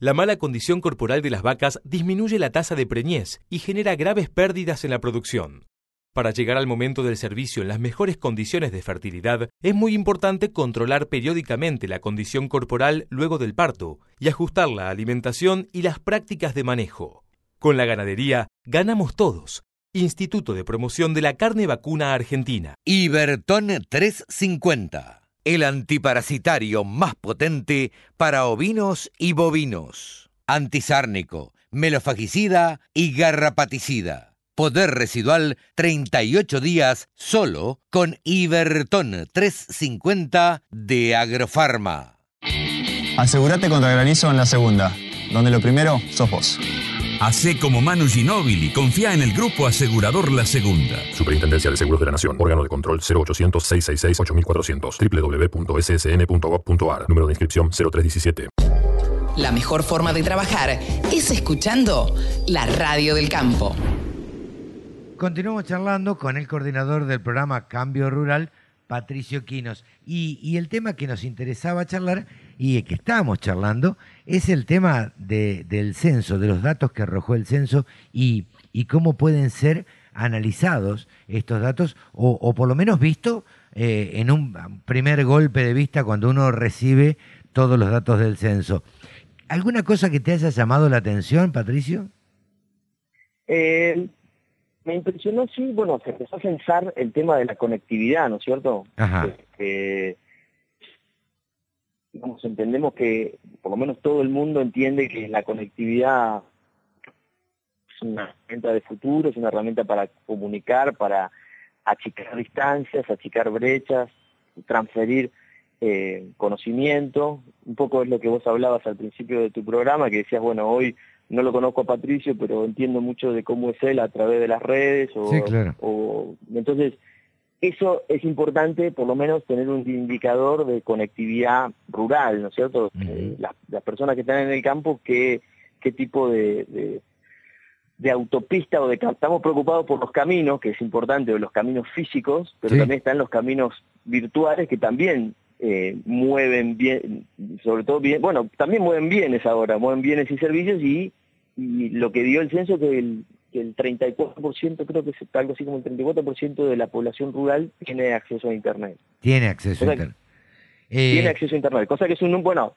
La mala condición corporal de las vacas disminuye la tasa de preñez y genera graves pérdidas en la producción. Para llegar al momento del servicio en las mejores condiciones de fertilidad, es muy importante controlar periódicamente la condición corporal luego del parto y ajustar la alimentación y las prácticas de manejo. Con la ganadería, ganamos todos. Instituto de Promoción de la Carne Vacuna Argentina. Iberton 350 el antiparasitario más potente para ovinos y bovinos. Antisárnico, melofagicida y garrapaticida. Poder residual 38 días solo con Iberton 350 de Agrofarma. Asegúrate contra granizo en la segunda, donde lo primero sos vos. Hacé como Manu Ginóbili, confía en el Grupo Asegurador La Segunda. Superintendencia de Seguros de la Nación, órgano de control 0800-666-8400, www.ssn.gov.ar, número de inscripción 0317. La mejor forma de trabajar es escuchando la radio del campo. Continuamos charlando con el coordinador del programa Cambio Rural, Patricio Quinos. Y, el tema que nos interesaba charlar y que estábamos charlando es el tema del censo, de los datos que arrojó el censo y, cómo pueden ser analizados estos datos o, por lo menos visto eh, en un primer golpe de vista cuando uno recibe todos los datos del censo. ¿Alguna cosa que te haya llamado la atención, Patricio? Eh, me impresionó, sí, bueno, se empezó a censar el tema de la conectividad, ¿no es cierto? Ajá. Digamos, entendemos que, por lo menos todo el mundo entiende que la conectividad es una herramienta de futuro, es una herramienta para comunicar, para achicar distancias, achicar brechas, transferir eh, conocimiento, un poco es lo que vos hablabas al principio de tu programa, que decías, bueno, hoy no lo conozco a Patricio, pero entiendo mucho de cómo es él a través de las redes, o, Sí, claro. o entonces eso es importante, por lo menos tener un indicador de conectividad rural, ¿no es cierto? Eh, las, las personas que están en el campo, qué, qué tipo de, de, de autopista o de... Estamos preocupados por los caminos, que es importante, los caminos físicos, pero Sí. también están los caminos virtuales que también eh, mueven bien, sobre todo bien, bueno, también mueven bienes ahora, mueven bienes y servicios y, y lo que dio el censo que el, que el 34%, creo que es algo así como el 34% de la población rural tiene acceso a Internet. Tiene acceso a internet. Eh, Tiene acceso a Internet, cosa que es un, bueno,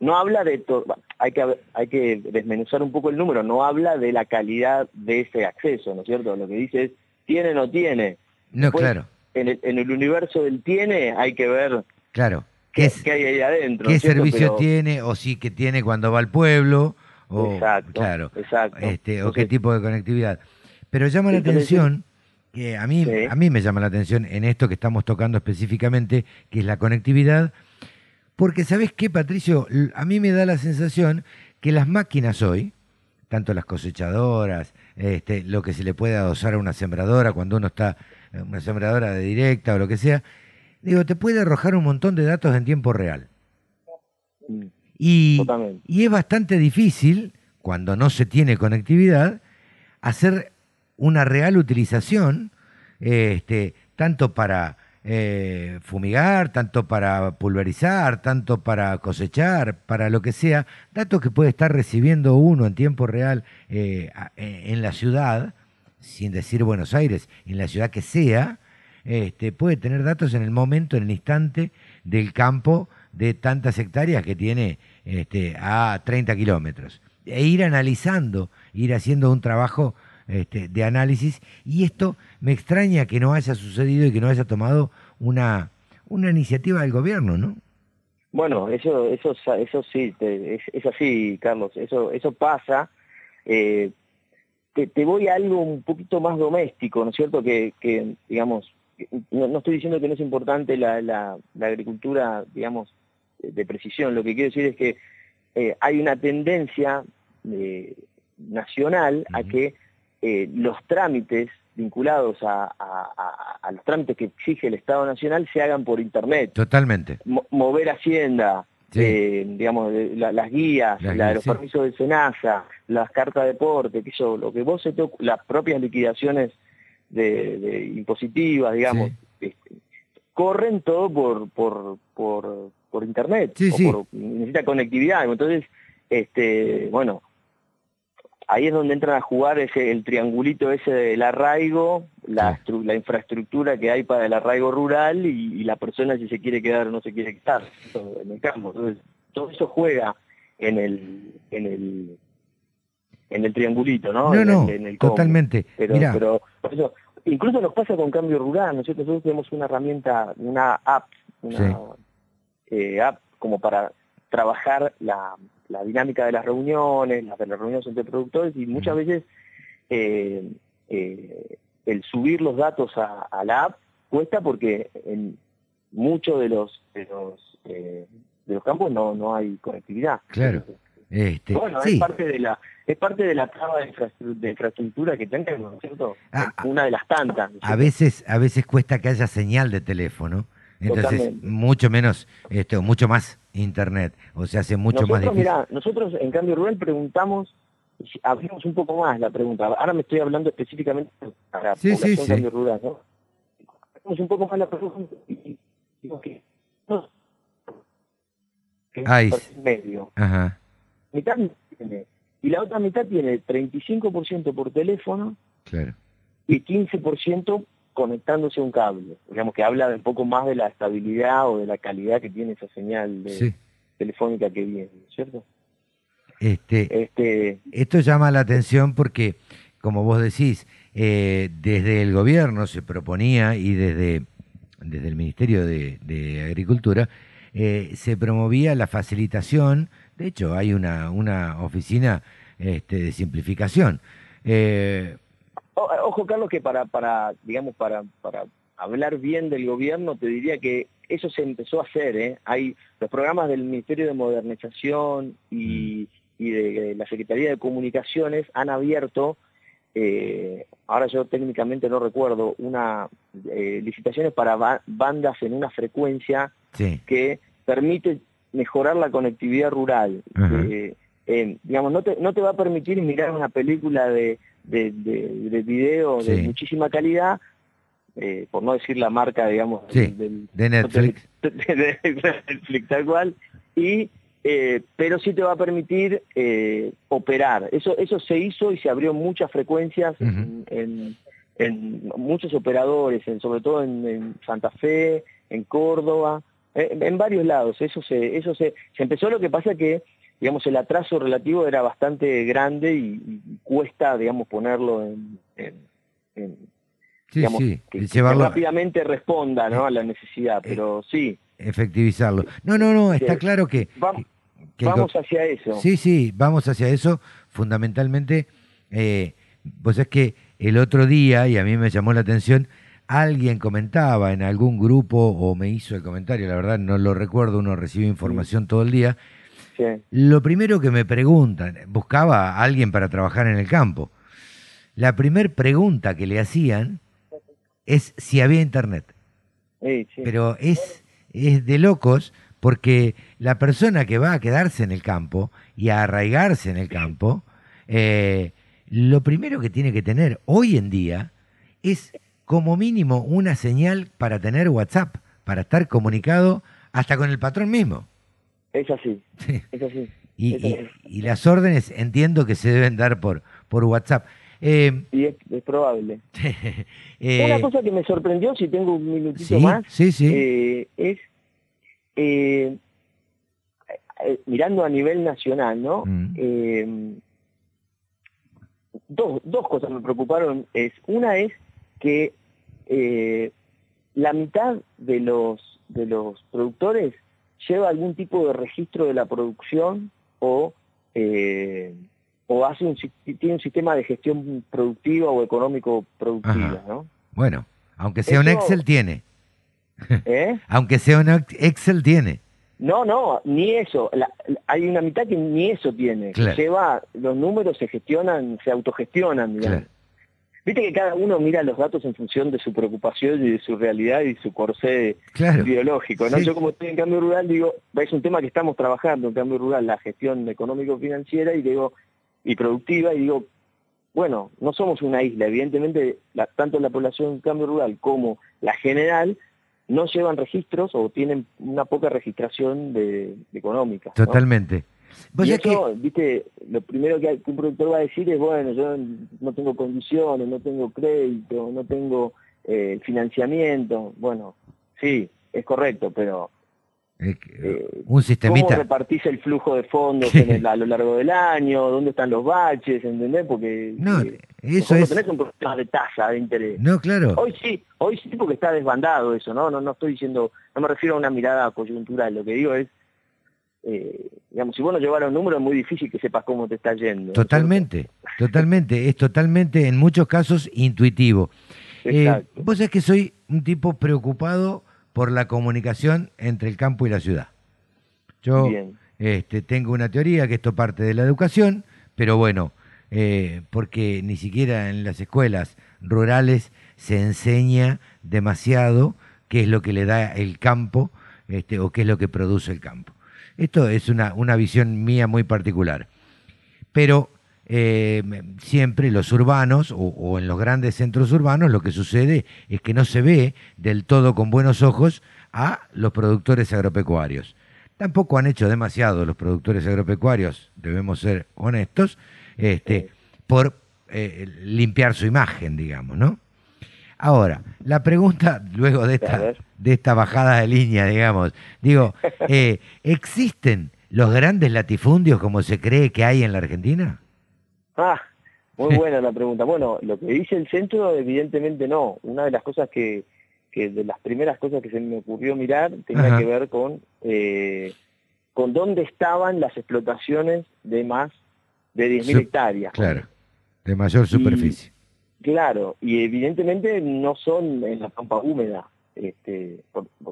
no habla de todo, hay que, hay que desmenuzar un poco el número, no habla de la calidad de ese acceso, ¿no es cierto? Lo que dice es, tiene o no tiene. no, Después, claro, En el, en el universo del tiene hay que ver claro. qué, qué hay ahí adentro. ¿no ¿Qué es servicio Pero- tiene o sí que tiene cuando va al pueblo? O, Exacto, claro, exacto. este, o qué tipo de conectividad. Pero llama la atención, que a mí, Sí. a mí me llama la atención en esto que estamos tocando específicamente, que es la conectividad, porque ¿sabes qué, Patricio? A mí me da la sensación que las máquinas hoy, tanto las cosechadoras, este, lo que se le puede adosar a una sembradora cuando uno está, eh, una sembradora de directa o lo que sea, digo, te puede arrojar un montón de datos en tiempo real. Y, y es bastante difícil, cuando no se tiene conectividad, hacer una real utilización, este, tanto para eh, fumigar, tanto para pulverizar, tanto para cosechar, para lo que sea, datos que puede estar recibiendo uno en tiempo real eh, eh, en la ciudad, sin decir Buenos Aires, en la ciudad que sea, este, puede tener datos en el momento, en el instante del campo de tantas hectáreas que tiene este, a 30 kilómetros. E ir analizando, ir haciendo un trabajo este, de análisis. Y esto me extraña que no haya sucedido y que no haya tomado una, una iniciativa del gobierno, ¿no? Bueno, eso, eso, eso sí, es así, Carlos, eso, eso pasa. Eh, te, te voy a algo un poquito más doméstico, ¿no es cierto? Que, que digamos, no, no estoy diciendo que no es importante la, la, la agricultura, digamos, de, precisión. Lo que quiero decir es que eh, hay una tendencia eh, nacional a que eh, los trámites vinculados a, a- a- a los trámites que exige el Estado Nacional se hagan por Internet Totalmente. mo- mover Hacienda, Sí. eh, digamos, la- las guías, la- guías, los sí. permisos de SENASA, las cartas de deporte, que eso, lo que vos se te las propias liquidaciones de, de impositivas, digamos, este, corren todo por, por, por, por internet, Sí, o sí. por- necesita conectividad, entonces, este, bueno, ahí es donde entran a jugar ese, el triangulito ese del arraigo, la, la infraestructura que hay para el arraigo rural y, y la persona si se quiere quedar o no se quiere quedar en el campo. Entonces, todo eso juega en el, en el, en el triangulito, ¿no? No, En no, el- en el combo. totalmente. Pero, Mirá. pero por eso, incluso nos pasa con cambio rural, ¿no es cierto? Nosotros tenemos una herramienta, una app, una eh, app como para trabajar la, la dinámica de las reuniones, las de las reuniones entre productores y muchas veces eh, eh, el subir los datos a, a la app cuesta porque en muchos de los de los eh, de los campos no no hay conectividad. Claro. Este, Bueno, sí. es parte de la es parte de la traba de, infraestructura que tenemos, ¿no es cierto? Ah, Una de las tantas. ¿no es A veces, a veces cuesta que haya señal de teléfono, entonces Totalmente. mucho menos, este, o mucho más internet, o se hace mucho nosotros, más difícil. mirá, nosotros en Cambio Rural preguntamos, abrimos un poco más la pregunta. Ahora me estoy hablando específicamente para la Sí, sí, población sí. Cambio Rural, ¿no? Abrimos un poco más la pregunta y digo que no, Ay, medio. Ajá, Mitad tiene, y la otra mitad tiene 35% por teléfono claro. y 15% conectándose a un cable. Digamos que habla un poco más de la estabilidad o de la calidad que tiene esa señal de- Sí. telefónica que viene, ¿cierto? Este, Este, Esto llama la atención porque, como vos decís, eh, desde el gobierno se proponía y desde, desde el Ministerio de, de Agricultura eh, se promovía la facilitación. De hecho, hay una, una oficina este, de simplificación. Eh, ojo, Carlos, que para, para digamos, para, para hablar bien del gobierno, te diría que eso se empezó a hacer. ¿eh? Hay los programas del Ministerio de Modernización y, de, la Secretaría de Comunicaciones han abierto, eh, ahora yo técnicamente no recuerdo, una eh, licitaciones para bandas en una frecuencia que permite mejorar la conectividad rural. Digamos, no te, no te va a permitir mirar una película de, de, de, video de muchísima calidad, eh, por no decir la marca, digamos, del, de Netflix. De, Netflix, tal cual, y, eh, pero sí te va a permitir operar. Eso, eso se hizo y se abrió muchas frecuencias en, en, muchos operadores, en, sobre todo en, Santa Fe, en Córdoba, en, varios lados. Eso se, eso se, se empezó, lo que pasa que digamos, el atraso relativo era bastante grande y, cuesta, digamos, ponerlo en, digamos, que, rápidamente responda ¿no? a la necesidad, pero sí. Efectivizarlo. No, no, no, está claro que... vamos hacia eso. Sí, sí, vamos hacia eso. Fundamentalmente, eh, pues es que el otro día, y a mí me llamó la atención, alguien comentaba en algún grupo o me hizo el comentario, la verdad no lo recuerdo, uno recibe información todo el día, lo primero que me preguntan, buscaba a alguien para trabajar en el campo. La primera pregunta que le hacían es si había internet. Pero es, es de locos porque la persona que va a quedarse en el campo y a arraigarse en el campo, eh, lo primero que tiene que tener hoy en día es como mínimo una señal para tener WhatsApp, para estar comunicado hasta con el patrón mismo. Es así, es así. Y, las órdenes entiendo que se deben dar por, por WhatsApp. Eh, y es, probable. Eh, Una cosa que me sorprendió, si tengo un minutito más, eh, es mirando a nivel nacional, ¿no? Mm. dos, dos cosas me preocuparon. Es, una es que la mitad de los, de los productores lleva algún tipo de registro de la producción o, eh, o hace un, tiene un sistema de gestión productiva o económico productiva, ¿no? Bueno, aunque sea un Excel tiene. ¿Eh? aunque sea un Excel tiene. No, no, ni eso. hay una mitad que ni eso tiene. Lleva, los números se gestionan, se autogestionan, digamos. Viste que cada uno mira los datos en función de su preocupación y de su realidad y su corsé biológico. ¿no? Yo como estoy en cambio rural, digo, es un tema que estamos trabajando en cambio rural, la gestión económico-financiera y digo, y productiva, y digo, bueno, no somos una isla, evidentemente tanto la población en cambio rural como la general no llevan registros o tienen una poca registración de, económica. Totalmente. Y eso, viste, lo primero que, un productor va a decir es, bueno, yo no tengo condiciones, no tengo crédito, no tengo eh, financiamiento. Bueno, sí, es correcto, pero... Eh, un sistemita. ¿Cómo repartís el flujo de fondos a lo largo del año? ¿Dónde están los baches? ¿Entendés? Porque no, eh, eso es... tenés un problema de tasa de interés. No, claro. Hoy sí, hoy sí porque está desbandado eso, ¿no? No, no estoy diciendo, no me refiero a una mirada coyuntural, lo que digo es eh, digamos, si vos no llevaras un número es muy difícil que sepas cómo te está yendo. Totalmente, totalmente, es totalmente en muchos casos intuitivo. Eh, vos sabés que soy un tipo preocupado por la comunicación entre el campo y la ciudad. Yo este, tengo una teoría que esto parte de la educación, pero bueno, eh, porque ni siquiera en las escuelas rurales se enseña demasiado qué es lo que le da el campo este, o qué es lo que produce el campo. Esto es una, una visión mía muy particular. Pero eh, siempre los urbanos o, en los grandes centros urbanos lo que sucede es que no se ve del todo con buenos ojos a los productores agropecuarios. Tampoco han hecho demasiado los productores agropecuarios, debemos ser honestos, este, por eh, limpiar su imagen, digamos, ¿no? Ahora, la pregunta luego de esta, de esta bajada de línea, digamos, digo, eh, ¿existen los grandes latifundios como se cree que hay en la Argentina? Ah, muy buena la pregunta. Bueno, lo que dice el centro, evidentemente no. Una de las cosas que, que de las primeras cosas que se me ocurrió mirar tenía que ver con, eh, con dónde estaban las explotaciones de más de 10.000 hectáreas. Claro, de mayor superficie Claro, y evidentemente no son en la pampa húmeda. Este,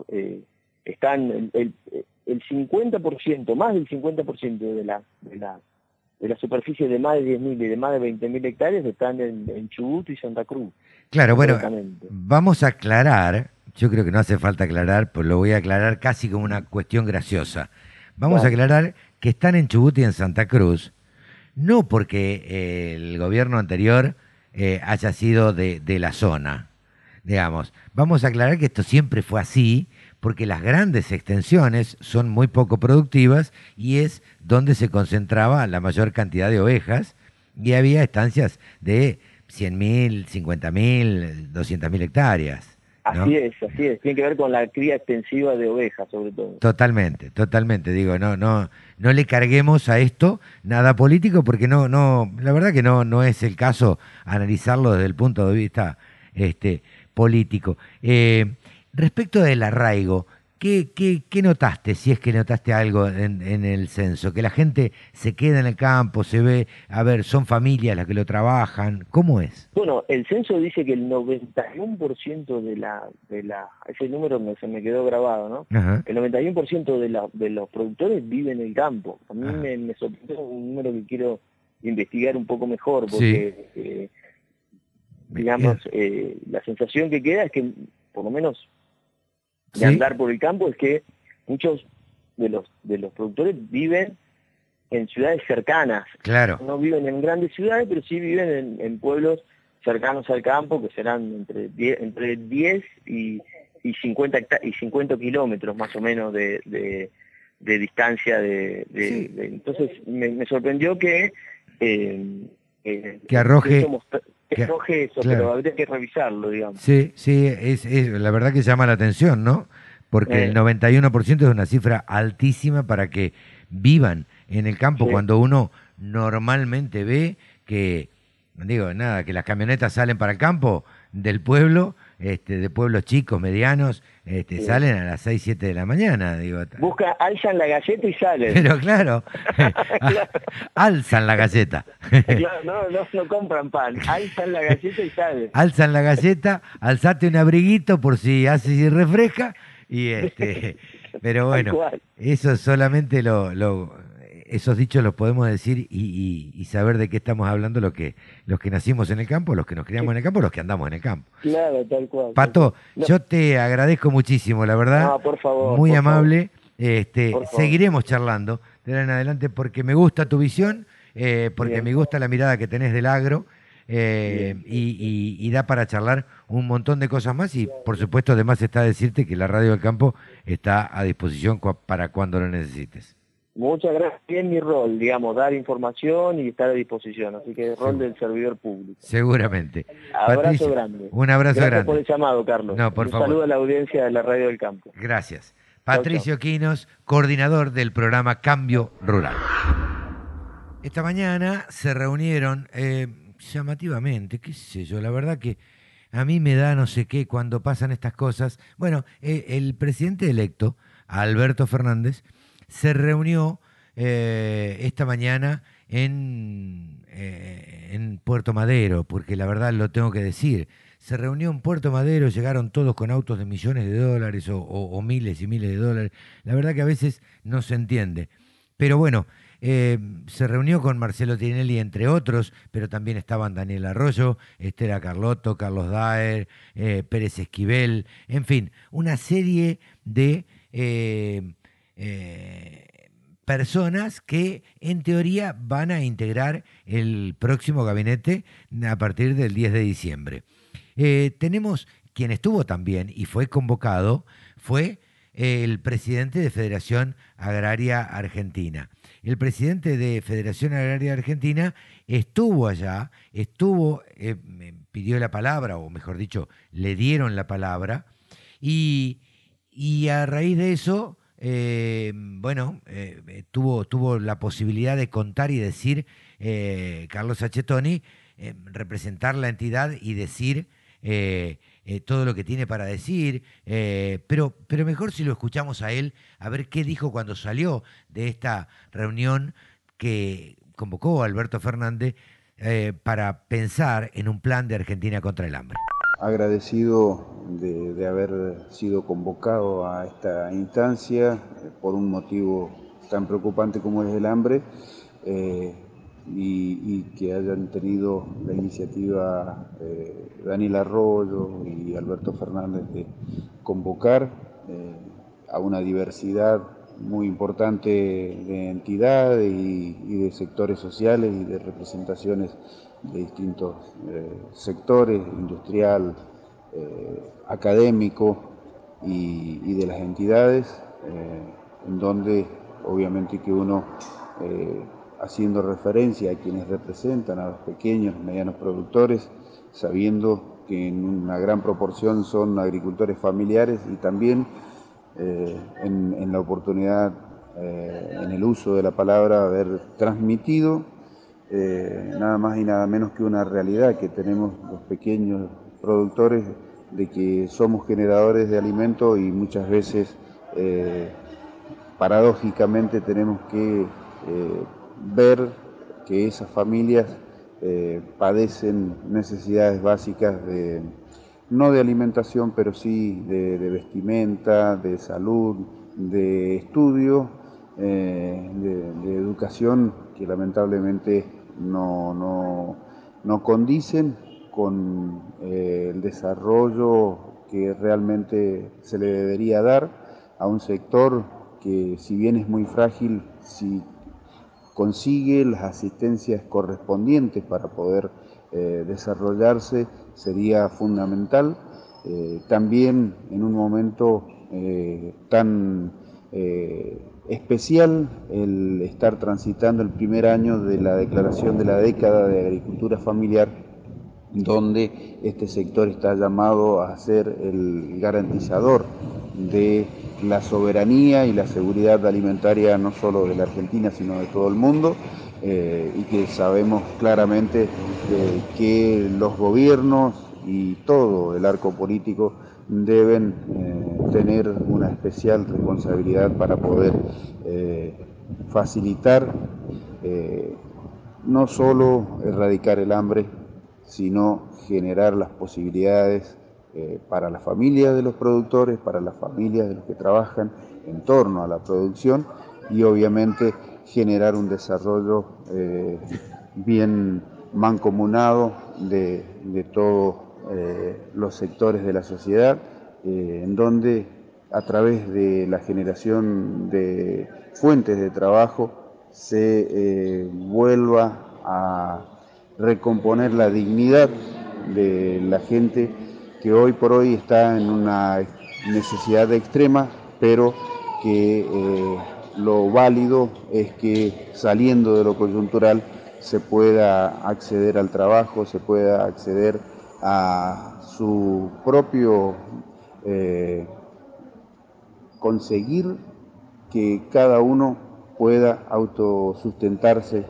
eh, están el, el, 50%, más del 50% de la, de la de la superficie de más de 10.000 y de más de 20.000 hectáreas están en, Chubut y Santa Cruz. Claro, bueno, vamos a aclarar, yo creo que no hace falta aclarar, pues lo voy a aclarar casi como una cuestión graciosa. Vamos a aclarar que están en Chubut y en Santa Cruz, no porque eh, el gobierno anterior eh, haya sido de, de la zona, digamos. Vamos a aclarar que esto siempre fue así, porque las grandes extensiones son muy poco productivas y es donde se concentraba la mayor cantidad de ovejas y había estancias de 100.000, 50.000, 200.000 hectáreas. Así es, así es. Tiene que ver con la cría extensiva de ovejas, sobre todo. Totalmente, totalmente. Digo, no, no, no le carguemos a esto nada político porque no, no, la verdad que no, no es el caso analizarlo desde el punto de vista este, político. Eh, respecto del arraigo, ¿qué, qué, notaste, si es que notaste algo en, el censo? Que la gente se queda en el campo, se ve, a ver, son familias las que lo trabajan, ¿cómo es? Bueno, el censo dice que el 91% de la, de la, ese número me, se me quedó grabado, ¿no? El 91% de, la, de los productores vive en el campo. A mí me, me sorprendió un número que quiero investigar un poco mejor, porque... Eh, digamos, eh, la sensación que queda es que, por lo menos de andar por el campo, es que muchos de los, de los productores viven en ciudades cercanas. Claro. No viven en grandes ciudades, pero sí viven en, pueblos cercanos al campo, que serán entre 10, entre 10 y, y, 50, y 50 kilómetros más o menos de, de, distancia. De, entonces me, sorprendió que... Eh, eh, que arroje que roje eso, pero habría que revisarlo, digamos. Sí, sí, es, la verdad que llama la atención, ¿no? Porque el 91% es una cifra altísima para que vivan en el campo cuando uno normalmente ve que, digo, nada, que las camionetas salen para el campo del pueblo este, de pueblos chicos, medianos, este, salen a las 6, 7 de la mañana. Digo. Busca, alzan la galleta y salen. Pero claro, alzan la galleta. claro, no, no, no, compran pan, alzan la galleta y salen. Alzan la galleta, alzate un abriguito por si hace y refresca, y este, pero bueno, eso solamente lo, lo esos dichos los podemos decir y, saber de qué estamos hablando los que, los que nacimos en el campo, los que nos criamos en el campo, los que andamos en el campo. Claro, tal cual. Pato, yo te agradezco muchísimo, la verdad. No, por favor. Muy amable. Este, seguiremos charlando de ahora en adelante porque me gusta tu visión, eh, porque me gusta la mirada que tenés del agro. Eh, y, y, da para charlar un montón de cosas más y por supuesto además está decirte que la radio del campo está a disposición para cuando lo necesites. Muchas gracias. Es mi rol, digamos, dar información y estar a disposición. Así que el rol del servidor público. Seguramente. Abrazo grande. Un abrazo gracias grande. por el llamado, Carlos. No, por un favor. saludo a la audiencia de la Radio del Campo. Gracias. Patricio Quinos, coordinador del programa Cambio Rural. Esta mañana se reunieron eh, llamativamente, qué sé yo, la verdad que a mí me da no sé qué cuando pasan estas cosas. Bueno, eh, el presidente electo, Alberto Fernández, se reunió eh, esta mañana en, eh, en Puerto Madero, porque la verdad lo tengo que decir. Se reunió en Puerto Madero, llegaron todos con autos de millones de dólares o, miles y miles de dólares. La verdad que a veces no se entiende. Pero bueno, eh, se reunió con Marcelo Tinelli, entre otros, pero también estaban Daniel Arroyo, Estela Carlotto, Carlos Daer, Pérez Esquivel, en fin, una serie de personas que en teoría van a integrar el próximo gabinete a partir del 10 de diciembre. Eh, tenemos quien estuvo también y fue convocado, fue el presidente de Federación Agraria Argentina. El presidente de Federación Agraria Argentina estuvo allá, estuvo, eh, pidió la palabra, o mejor dicho, le dieron la palabra, y, y a raíz de eso eh, bueno, eh, eh, tuvo, tuvo la posibilidad de contar y decir, Carlos Achetoni, representar la entidad y decir todo lo que tiene para decir, pero, pero mejor si lo escuchamos a él, a ver qué dijo cuando salió de esta reunión que convocó Alberto Fernández para pensar en un plan de Argentina contra el hambre. Agradecido de, haber sido convocado a esta instancia eh, por un motivo tan preocupante como es el hambre eh, y, que hayan tenido la iniciativa Daniel Arroyo y Alberto Fernández de convocar a una diversidad muy importante de entidades y, de sectores sociales y de representaciones de distintos eh, sectores, industrial, eh, académico y, de las entidades, eh, en donde obviamente que uno, haciendo referencia a quienes representan a los pequeños, medianos productores, sabiendo que en una gran proporción son agricultores familiares y también en, la oportunidad, en el uso de la palabra, haber transmitido eh, nada más y nada menos que una realidad que tenemos los pequeños productores de que somos generadores de alimento y muchas veces paradójicamente tenemos que ver que esas familias padecen necesidades básicas de no de alimentación, pero sí de, vestimenta, de salud, de estudio, eh, de, educación, que lamentablemente no, no, condicen con eh, el desarrollo que realmente se le debería dar a un sector que si bien es muy frágil, si consigue las asistencias correspondientes para poder eh, desarrollarse, sería fundamental. Eh, también en un momento tan especial el estar transitando el primer año de la declaración de la década de agricultura familiar, donde este sector está llamado a ser el garantizador de la soberanía y la seguridad alimentaria no solo de la Argentina, sino de todo el mundo. y que sabemos claramente que los gobiernos y todo el arco político deben eh, tener una especial responsabilidad para poder eh, facilitar eh, no solo erradicar el hambre, sino generar las posibilidades para las familias de los productores, para las familias de los que trabajan en torno a la producción y obviamente generar un desarrollo bien mancomunado de, de todo eh, los sectores de la sociedad, eh, en donde a través de la generación de fuentes de trabajo se eh, vuelva a recomponer la dignidad de la gente que hoy por hoy está en una necesidad extrema, pero que lo válido es que saliendo de lo coyuntural se pueda acceder al trabajo, se pueda acceder a su propio eh, conseguir que cada uno pueda autosustentarse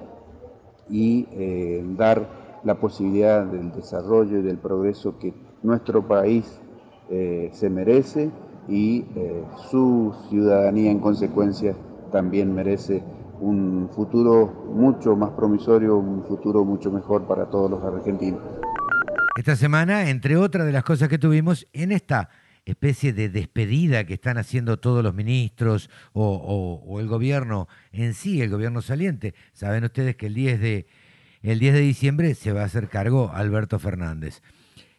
y eh, dar la posibilidad del desarrollo y del progreso que nuestro país eh, se merece y su ciudadanía en consecuencia también merece un futuro mucho más promisorio, un futuro mucho mejor para todos los argentinos esta semana, entre otras de las cosas que tuvimos, en esta especie de despedida que están haciendo todos los ministros o, el gobierno en sí, el gobierno saliente. Saben ustedes que el 10 de, el 10 de diciembre se va a hacer cargo Alberto Fernández.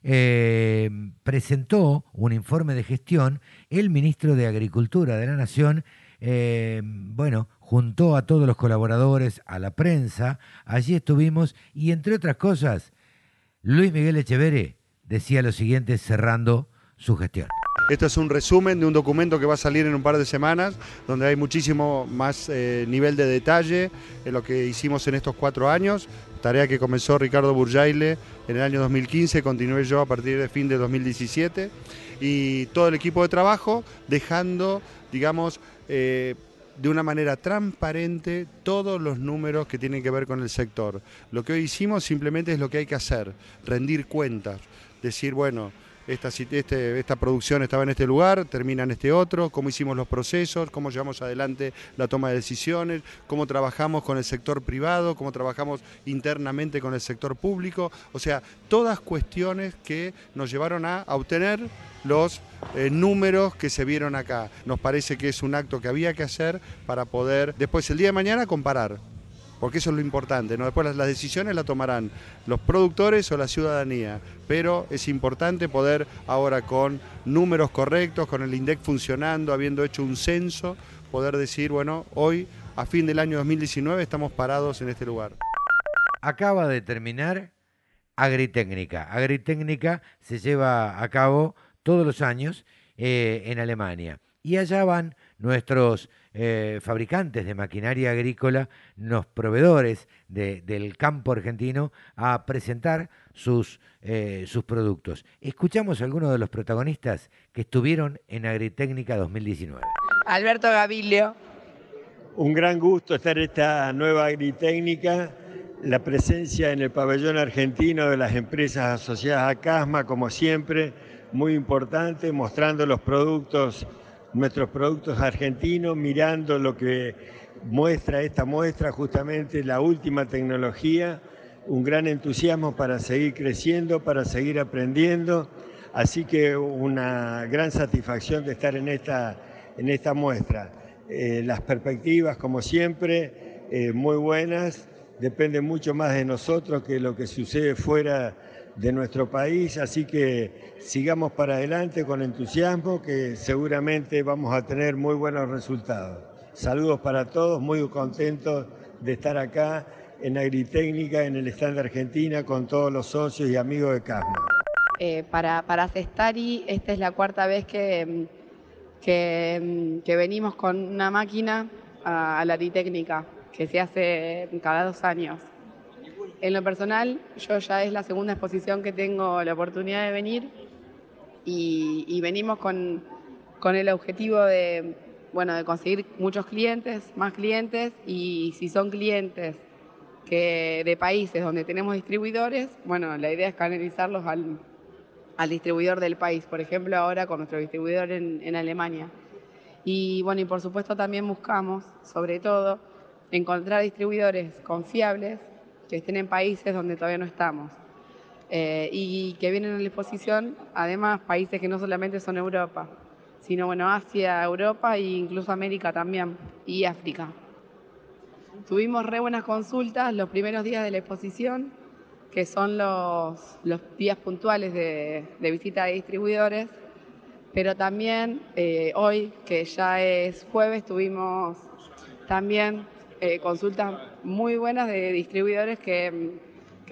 Eh, presentó un informe de gestión el ministro de Agricultura de la Nación, eh, bueno, juntó a todos los colaboradores, a la prensa, allí estuvimos y entre otras cosas, Luis Miguel Echeverre decía lo siguiente cerrando su gestión. Esto es un resumen de un documento que va a salir en un par de semanas, donde hay muchísimo más eh, nivel de detalle en lo que hicimos en estos cuatro años, tarea que comenzó Ricardo Burjaile en el año 2015, continué yo a partir de fin de 2017, y todo el equipo de trabajo dejando, digamos, eh, de una manera transparente todos los números que tienen que ver con el sector. Lo que hoy hicimos simplemente es lo que hay que hacer, rendir cuentas, decir, bueno, esta, este, esta producción estaba en este lugar, termina en este otro, cómo hicimos los procesos, cómo llevamos adelante la toma de decisiones, cómo trabajamos con el sector privado, cómo trabajamos internamente con el sector público, o sea, todas cuestiones que nos llevaron a, obtener los eh, números que se vieron acá. Nos parece que es un acto que había que hacer para poder después el día de mañana comparar porque eso es lo importante, ¿no? Después las, decisiones las tomarán los productores o la ciudadanía, pero es importante poder ahora con números correctos, con el INDEC funcionando, habiendo hecho un censo, poder decir, bueno, hoy, a fin del año 2019, estamos parados en este lugar. Acaba de terminar Agritécnica. Agritécnica se lleva a cabo todos los años eh, en Alemania. Y allá van nuestros eh, fabricantes de maquinaria agrícola, los proveedores del campo argentino, a presentar sus, eh, sus productos. Escuchamos a algunos de los protagonistas que estuvieron en Agritécnica 2019. Alberto Gavilio. Un gran gusto estar en esta nueva Agritécnica, la presencia en el pabellón argentino de las empresas asociadas a CASMA, como siempre, muy importante, mostrando los productos nuestros productos argentinos, mirando lo que muestra esta muestra, justamente la última tecnología, un gran entusiasmo para seguir creciendo, para seguir aprendiendo, así que una gran satisfacción de estar en esta, en esta muestra. Eh, las perspectivas, como siempre, eh, muy buenas, dependen mucho más de nosotros que lo que sucede fuera de nuestro país, así que sigamos para adelante con entusiasmo, que seguramente vamos a tener muy buenos resultados. Saludos para todos, muy contentos de estar acá en Agritécnica, en el stand de Argentina, con todos los socios y amigos de CASMA. Eh, para, para Cestari, esta es la cuarta vez que, que, venimos con una máquina a, a la Agritécnica, que se hace cada dos años. En lo personal, yo ya es la segunda exposición que tengo la oportunidad de venir y, venimos con, el objetivo de, bueno, de conseguir muchos clientes, más clientes y si son clientes que de países donde tenemos distribuidores, bueno, la idea es canalizarlos al, distribuidor del país, por ejemplo ahora con nuestro distribuidor en, en Alemania. Y bueno, y por supuesto también buscamos, sobre todo, encontrar distribuidores confiables que estén en países donde todavía no estamos. Eh, y que vienen a la exposición, además, países que no solamente son Europa, sino bueno, Asia, Europa e incluso América también, y África. Tuvimos re buenas consultas los primeros días de la exposición, que son los, los días puntuales de, visita de distribuidores, pero también eh, hoy, que ya es jueves, tuvimos también eh, consultas muy buenas de distribuidores que,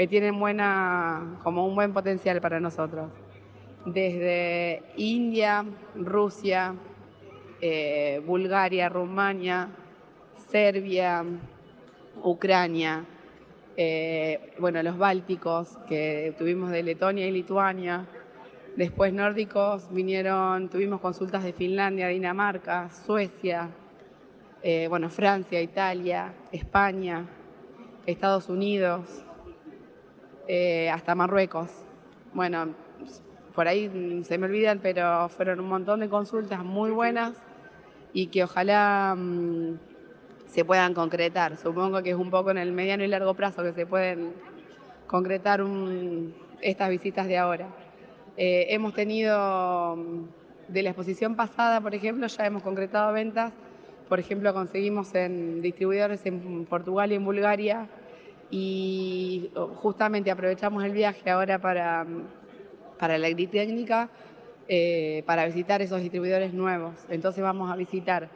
tienen buena, como un buen potencial para nosotros. Desde India, Rusia, eh, Bulgaria, Rumania, Serbia, Ucrania, eh, bueno, los bálticos que tuvimos de Letonia y Lituania. Después nórdicos vinieron, tuvimos consultas de Finlandia, Dinamarca, Suecia, eh, bueno, Francia, Italia, España, Estados Unidos, eh, hasta Marruecos. Bueno, por ahí se me olvidan, pero fueron un montón de consultas muy buenas y que ojalá mm, se puedan concretar. Supongo que es un poco en el mediano y largo plazo que se pueden concretar estas visitas de ahora. Eh, hemos tenido, mm, de la exposición pasada, por ejemplo, ya hemos concretado ventas por ejemplo, conseguimos en distribuidores en Portugal y en Bulgaria y justamente aprovechamos el viaje ahora para, para la agritécnica eh, para visitar esos distribuidores nuevos. Entonces vamos a visitar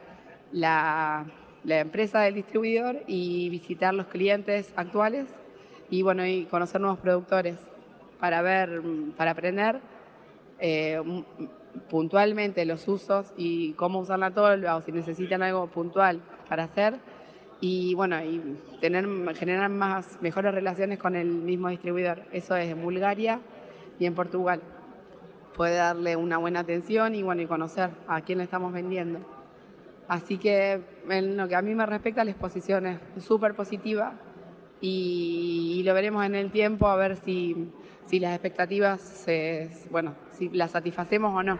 la, empresa del distribuidor y visitar los clientes actuales y bueno y conocer nuevos productores para ver, para aprender eh, puntualmente los usos y cómo usar la tolva o si necesitan algo puntual para hacer y bueno, y tener, generar más, mejores relaciones con el mismo distribuidor. Eso es en Bulgaria y en Portugal. Puede darle una buena atención y bueno, y conocer a quién le estamos vendiendo. Así que en lo que a mí me respecta, la exposición es súper positiva y, lo veremos en el tiempo a ver si, si las expectativas, se, bueno, si las satisfacemos o no.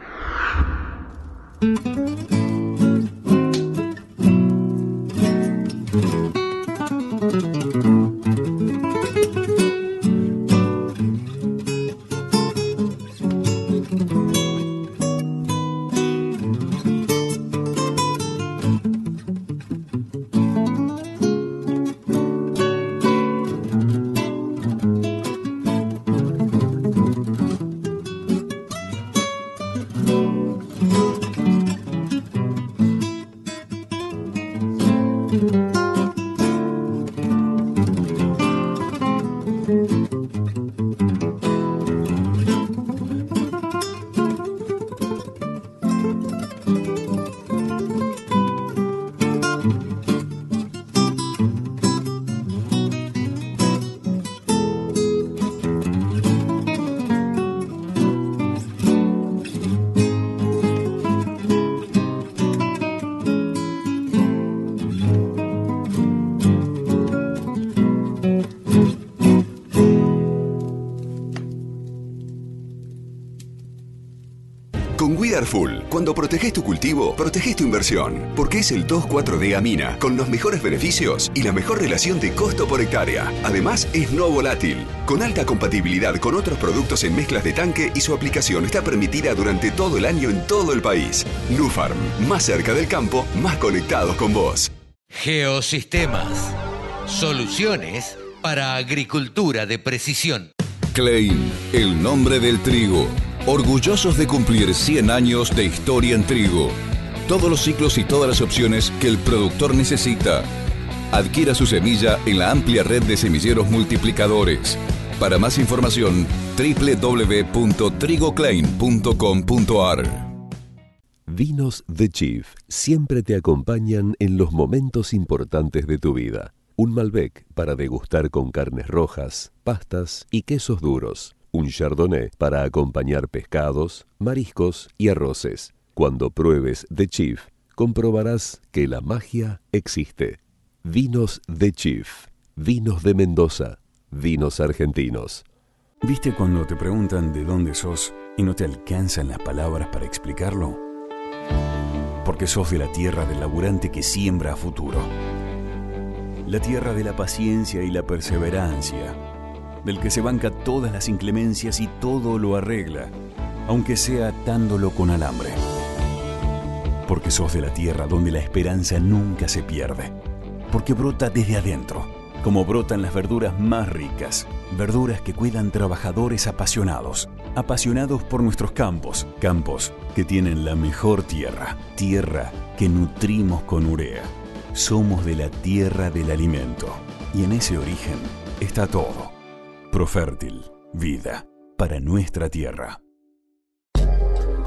Cuando proteges tu cultivo, proteges tu inversión, porque es el 2,4-D Amina, con los mejores beneficios y la mejor relación de costo por hectárea. Además, es no volátil, con alta compatibilidad con otros productos en mezclas de tanque y su aplicación está permitida durante todo el año en todo el país. Nufarm, más cerca del campo, más conectados con vos. Geosistemas. Soluciones para agricultura de precisión. Klein, el nombre del trigo. Orgullosos de cumplir 100 años de historia en trigo. Todos los ciclos y todas las opciones que el productor necesita. Adquiera su semilla en la amplia red de semilleros multiplicadores. Para más información, www.trigoclain.com.ar. Vinos The Chief siempre te acompañan en los momentos importantes de tu vida. Un Malbec para degustar con carnes rojas, pastas y quesos duros. Un Chardonnay para acompañar pescados, mariscos y arroces. Cuando pruebes The Chief, comprobarás que la magia existe. Vinos The Chief. Vinos de Mendoza. Vinos argentinos. ¿Viste cuando te preguntan de dónde sos y no te alcanzan las palabras para explicarlo? Porque sos de la tierra del laburante que siembra a futuro. La tierra de la paciencia y la perseverancia. Del que se banca todas las inclemencias y todo lo arregla, aunque sea atándolo con alambre. Porque sos de la tierra donde la esperanza nunca se pierde. Porque brota desde adentro, como brotan las verduras más ricas. Verduras que cuidan trabajadores apasionados. Apasionados por nuestros campos. Campos que tienen la mejor tierra. Tierra que nutrimos con urea. Somos de la tierra del alimento. Y en ese origen está todo. Profértil. Vida. Para nuestra tierra.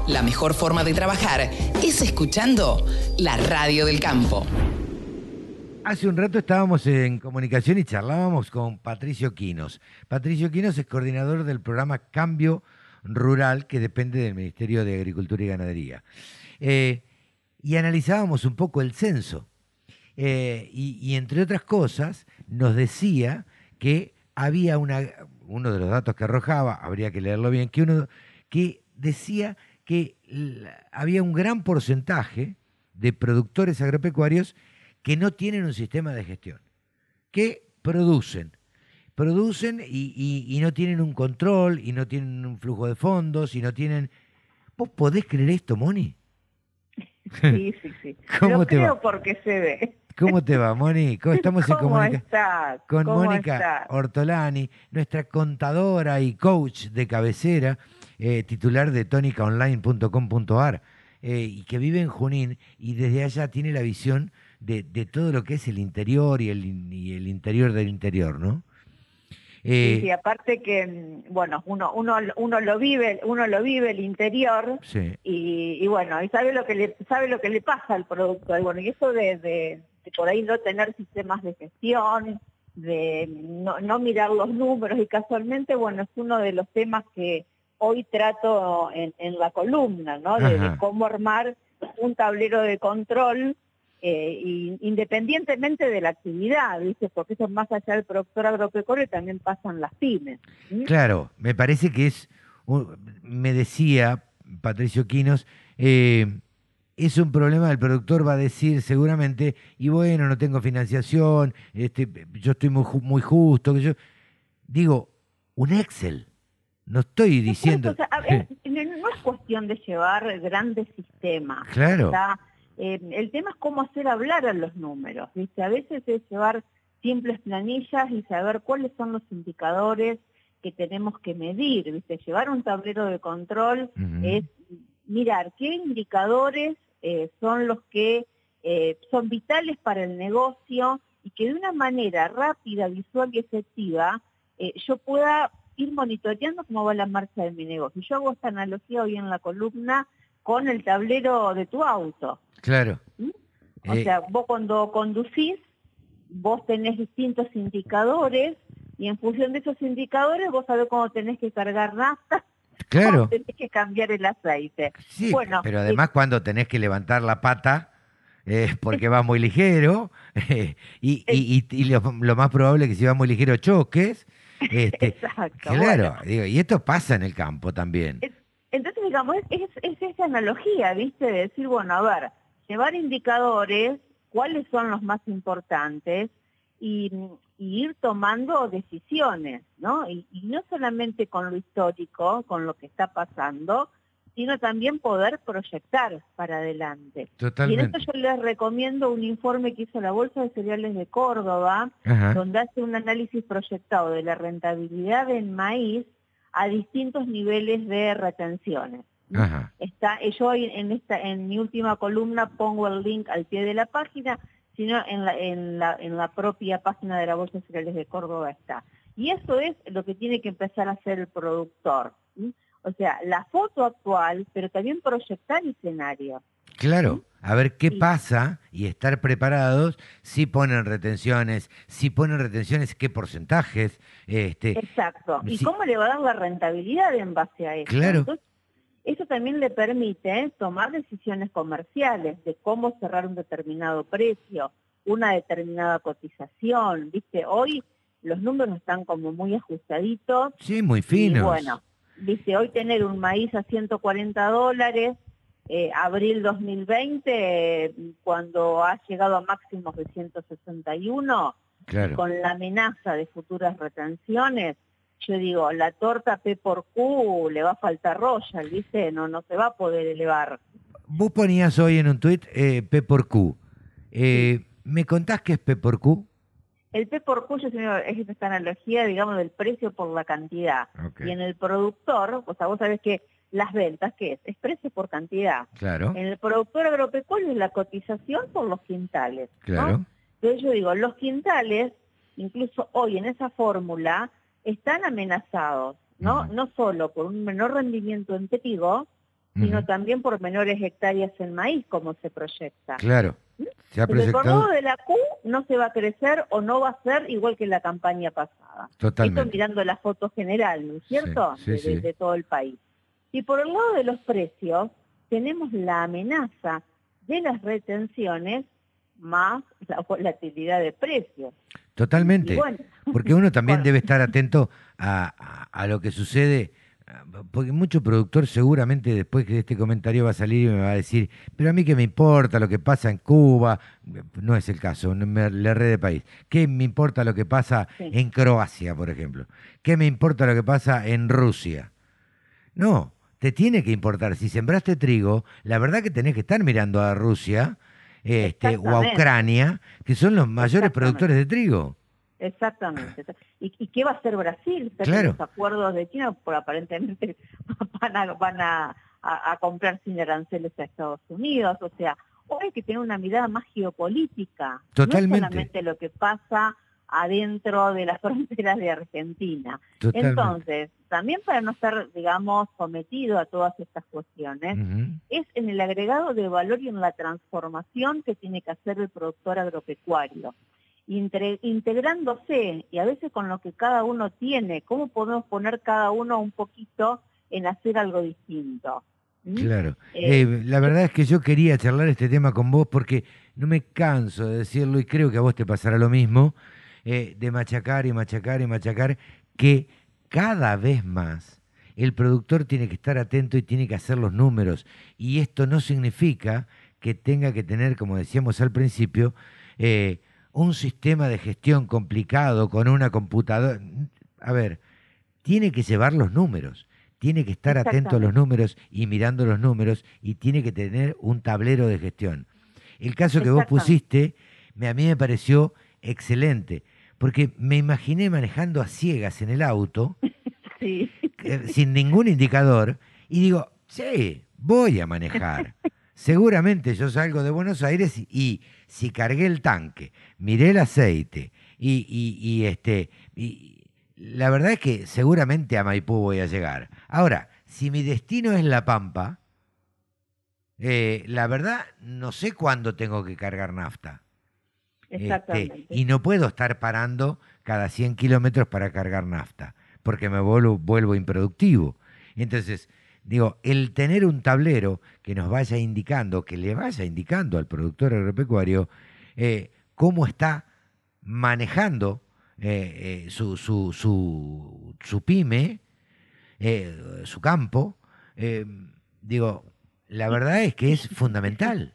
La mejor forma de trabajar es escuchando la radio del campo. Hace un rato estábamos en comunicación y charlábamos con Patricio Quinos. Patricio Quinos es coordinador del programa Cambio Rural que depende del Ministerio de Agricultura y Ganadería. Eh, y analizábamos un poco el censo. Eh, y, y, entre otras cosas nos decía que había una, uno de los datos que arrojaba, habría que leerlo bien, que, uno, que decía que había un gran porcentaje de productores agropecuarios que no tienen un sistema de gestión, que producen, producen y, y, y, no tienen un control, y no tienen un flujo de fondos, y no tienen... ¿Vos podés creer esto, Moni? Sí, sí, sí. ¿Cómo Lo te creo va? porque se ve. ¿Cómo te va, Moni? ¿Cómo estamos en ¿Cómo comunicación? Con ¿Cómo Mónica? Ortolani, nuestra contadora y coach de cabecera, eh, titular de tónicaonline.com.ar, eh, y que vive en Junín y desde allá tiene la visión de, de todo lo que es el interior y el, y el interior del interior, ¿no? Eh, Sí, sí, aparte que, mm, bueno, uno, uno, uno lo vive, uno lo vive el interior sí. y, y bueno, y sabe lo que le, sabe lo que le pasa al producto. Y bueno, y eso de, de- de por ahí no tener sistemas de gestión, de no, no mirar los números y casualmente, bueno, es uno de los temas que hoy trato en, en la columna, ¿no? De, cómo armar un tablero de control eh, independientemente de la actividad, ¿viste? Porque eso más allá del productor agropecuario también pasan las pymes. Claro, me parece que es, me decía Patricio Quinos, eh, es un problema, el productor va a decir seguramente, y bueno, no tengo financiación, este, yo estoy muy, muy justo, que yo digo, un Excel, no estoy diciendo... O sea, a ver, no, no es cuestión de llevar grandes sistemas. Claro. O sea, eh, el tema es cómo hacer hablar a los números. ¿viste? A veces es llevar simples planillas y saber cuáles son los indicadores que tenemos que medir. ¿viste? Llevar un tablero de control es mirar qué indicadores eh, son los que eh, son vitales para el negocio y que de una manera rápida, visual y efectiva eh, yo pueda ir monitoreando cómo va la marcha de mi negocio. Yo hago esta analogía hoy en la columna con el tablero de tu auto. Claro. O Eh, sea, vos cuando conducís, vos tenés distintos indicadores y en función de esos indicadores vos sabés cómo tenés que cargar nafta, Claro. tenés que cambiar el aceite. Sí, bueno, pero eh, además cuando tenés que levantar la pata es porque va muy ligero y, y- y- y lo, lo más probable es que si va muy ligero choques. Este, Exacto, claro, bueno. digo, y esto pasa en el campo también. Entonces, digamos, es, es, es esa analogía, ¿viste? De decir, bueno, a ver, llevar indicadores, cuáles son los más importantes y, y ir tomando decisiones, ¿no? Y, y no solamente con lo histórico, con lo que está pasando, sino también poder proyectar para adelante. Totalmente. Y en esto yo les recomiendo un informe que hizo la Bolsa de Cereales de Córdoba, Ajá. donde hace un análisis proyectado de la rentabilidad del maíz a distintos niveles de retenciones. Ajá. Está, eh, yo en esta, en mi última columna pongo el link al pie de la página, sino en la, en la, en la propia página de la Bolsa de Cereales de Córdoba está. Y eso es lo que tiene que empezar a hacer el productor. ¿sí? O sea, la foto actual, pero también proyectar escenarios. Claro, a ver qué pasa y estar preparados si ponen retenciones, si ponen retenciones, qué porcentajes. Este, Exacto. ¿Y cómo le va a dar la rentabilidad en base a eso? Claro. Entonces, eso también le permite tomar decisiones comerciales de cómo cerrar un determinado precio, una determinada cotización. ¿Viste? Hoy los números están como muy ajustaditos. sí, muy Y finos. bueno, dice, hoy tener un maíz a 140 dólares, eh, abril 2020, eh, cuando ha llegado a máximos de 161, Claro. con la amenaza de futuras retenciones, yo digo, la torta P por Q le va a faltar royal, ¿viste? No, no se va a poder elevar. Vos ponías hoy en un tuit eh, P por Q. Eh, ¿Me contás qué es P por Q? El P por Q es esta analogía, digamos, del precio por la cantidad. Y en el productor, o sea, vos sabés que las ventas, ¿qué es? Es precio por cantidad. Claro, En el productor agropecuario es la cotización por los quintales. ¿no? claro. Entonces yo digo, los quintales, incluso hoy en esa fórmula, están amenazados, ¿no? No solo por un menor rendimiento en trigo, sino también por menores hectáreas en maíz, como se proyecta. Claro. Se ha Entonces, por proyectado lado de la Q no se va a crecer o no va a ser igual que la campaña pasada. Totalmente. Esto mirando la foto general, ¿no es cierto? sí, de, sí. de todo el país. Y por el lado de los precios, tenemos la amenaza de las retenciones más la volatilidad de precios. Totalmente. Bueno, Porque uno también debe estar atento a, a- a lo que sucede, porque mucho productor seguramente después de este comentario va a salir y me va a decir, pero a mí qué me importa lo que pasa en Cuba, no es el caso, no me le erré de país. ¿Qué me importa lo que pasa Sí. en Croacia, por ejemplo? ¿Qué me importa lo que pasa en Rusia? No, te tiene que importar. Si sembraste trigo, la verdad que tenés que estar mirando a Rusia este, o a. Ucrania, que son los mayores productores de trigo. exactamente. ¿Y, y qué va a hacer Brasil? Claro. Los acuerdos de China, por aparentemente van a, van a, a- a comprar sin aranceles a Estados Unidos. O sea, hoy hay que tener una mirada más geopolítica. Totalmente. No solamente lo que pasa adentro de las fronteras de Argentina. Totalmente. Entonces, también para no estar, digamos, sometido a todas estas cuestiones, es en el agregado de valor y en la transformación que tiene que hacer el productor agropecuario. Intre- integrándose y a veces con lo que cada uno tiene, cómo podemos poner cada uno un poquito en hacer algo distinto. Claro. Eh, la verdad es que yo quería charlar este tema con vos porque no me canso de decirlo y creo que a vos te pasará lo mismo, eh, de machacar y machacar y machacar, que cada vez más el productor tiene que estar atento y tiene que hacer los números. Y esto no significa que tenga que tener, como decíamos al principio, eh, un sistema de gestión complicado con una computadora. A ver, tiene que llevar los números, tiene que estar atento a los números y mirando los números y tiene que tener un tablero de gestión. El caso que vos pusiste, me, a mí me pareció excelente, porque me imaginé manejando a ciegas en el auto, Sí. eh, sin ningún indicador, y digo, sí, voy a manejar. Seguramente yo salgo de Buenos Aires y, y si cargué el tanque, miré el aceite y, y- y, este, y la verdad es que seguramente a Maipú voy a llegar. Ahora, si mi destino es La Pampa, eh, la verdad no sé cuándo tengo que cargar nafta. Este, Exactamente. y no puedo estar parando cada 100 kilómetros para cargar nafta, porque me vuelvo, vuelvo improductivo. Entonces, digo, el tener un tablero que nos vaya indicando, que le vaya indicando al productor agropecuario eh, cómo está manejando eh, eh, su, su, su, su pyme, su campo, digo, la verdad es que es fundamental.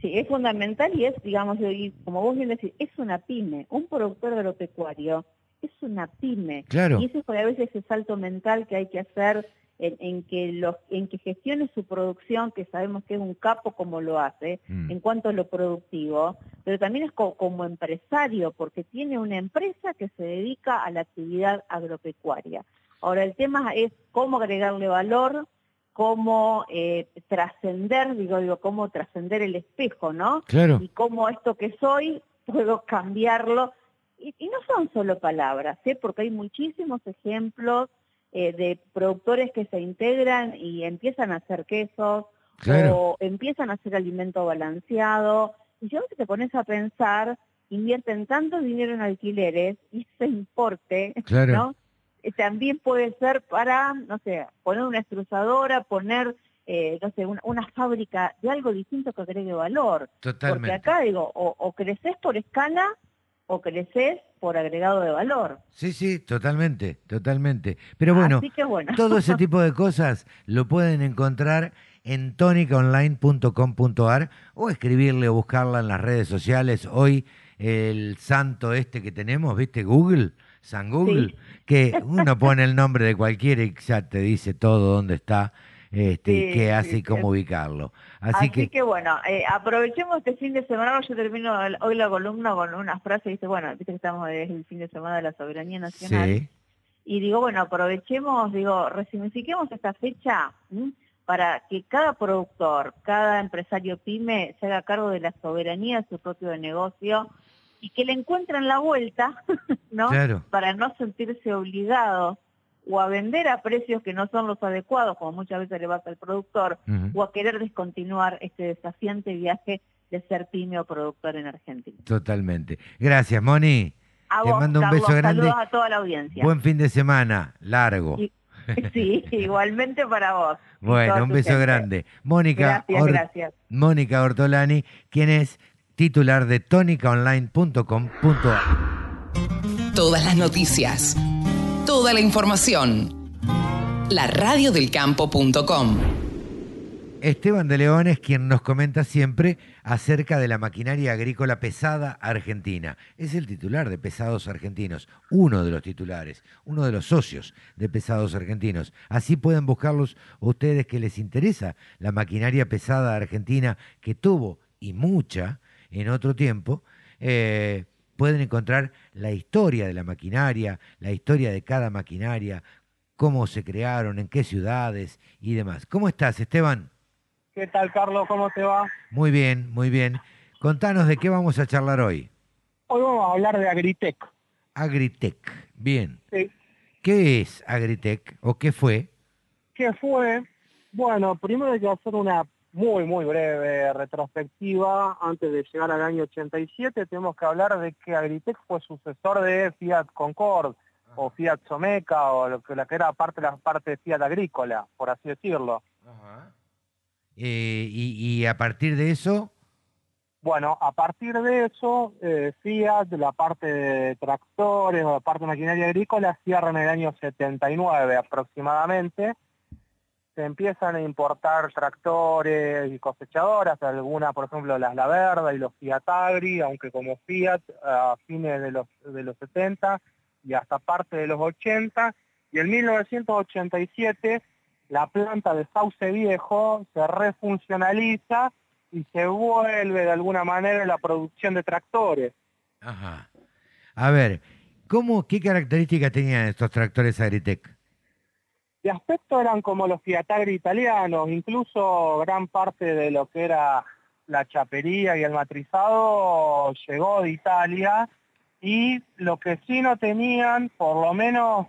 Sí, es fundamental y es, digamos, y como vos bien decís, es una pyme. Un productor agropecuario es una pyme. Claro. Y eso es a veces ese salto mental que hay que hacer en, en que los, en que gestione su producción, que sabemos que es un capo como lo hace, Mm. en cuanto a lo productivo, pero también es co- como empresario, porque tiene una empresa que se dedica a la actividad agropecuaria. Ahora, el tema es cómo agregarle valor, cómo eh, trascender, digo, digo, cómo trascender el espejo, ¿no? Claro. Y cómo esto que soy puedo cambiarlo. Y, y no son solo palabras, ¿eh? porque hay muchísimos ejemplos eh, de productores que se integran y empiezan a hacer quesos Claro. o empiezan a hacer alimento balanceado. Y yo que te pones a pensar, invierten tanto dinero en alquileres y ese importe, Claro. ¿no? Eh, también puede ser para, no sé, poner una extrusadora, poner, eh, no sé, una, una fábrica de algo distinto que agregue valor. Totalmente. Porque acá digo, o, o creces por escala o creces por agregado de valor. Sí, sí, totalmente, totalmente. Pero bueno, todo ese tipo de cosas lo pueden encontrar en tonicaonline.com.ar o escribirle o buscarla en las redes sociales. Hoy el santo este que tenemos, ¿viste? Google, San Google, que uno pone el nombre de cualquiera y ya te dice todo dónde está, este, y qué sí, hace y sí. cómo ubicarlo. Así, Así, que, que, bueno, eh, aprovechemos este fin de semana, yo termino el- hoy la columna con una frase, dice, bueno, viste que estamos desde el fin de semana de la soberanía nacional, sí, y digo, bueno, aprovechemos, digo, resignifiquemos esta fecha ¿m? para que cada productor, cada empresario pyme se haga cargo de la soberanía de su propio negocio y que le encuentren la vuelta, ¿no? Claro. Para no sentirse obligado o a vender a precios que no son los adecuados, como muchas veces le pasa al productor, o a querer descontinuar este desafiante viaje de ser pyme o productor en Argentina. totalmente. Gracias, Moni. A Te vos, mando un Carlos, beso grande. saludos a toda la audiencia. Buen fin de semana, largo. Y- Sí, igualmente para vos. Bueno, un beso gente. grande. Mónica, Gracias, Or- gracias. Mónica Ortolani, quien es titular de tonicaonline.com.ar. Todas las noticias, toda la información. laradiodelcampo.com Esteban de León es quien nos comenta siempre acerca de la maquinaria agrícola pesada argentina. Es el titular de Pesados Argentinos, uno de los titulares, uno de los socios de Pesados Argentinos. Así pueden buscarlos ustedes que les interesa la maquinaria pesada argentina que tuvo y mucha en otro tiempo. eh, pueden encontrar la historia de la maquinaria, la historia de cada maquinaria, cómo se crearon, en qué ciudades y demás. ¿Cómo estás, Esteban? ¿Qué tal, Carlos? ¿Cómo te va? Muy bien, muy bien. Contanos de qué vamos a charlar hoy. Hoy vamos a hablar de Agritech. Agritech. Bien. Sí. ¿Qué es Agritech o qué fue? ¿Qué fue? Bueno, primero hay que hacer una muy, muy breve retrospectiva. Antes de llegar al año 87, tenemos que hablar de que Agritech fue sucesor de Fiat Concord o Fiat Someca o lo que, la que era parte, la parte de Fiat Agrícola, por así decirlo. Eh, y, a partir de eso... Bueno, a partir de eso, eh, Fiat, la parte de tractores o la parte de maquinaria agrícola, cierra en el año 79 aproximadamente. Se empiezan a importar tractores y cosechadoras, algunas, por ejemplo, las La Verda y los Fiat Agri, aunque como Fiat a fines de los, de los 70 y hasta parte de los 80. Y en 1987 la planta de Sauce Viejo se refuncionaliza y se vuelve de alguna manera la producción de tractores. Ajá. A ver, ¿cómo, ¿qué características tenían estos tractores Agritech? De aspecto eran como los Fiat Agri italianos, incluso gran parte de lo que era la chapería y el matrizado llegó de Italia y lo que sí no tenían, por lo menos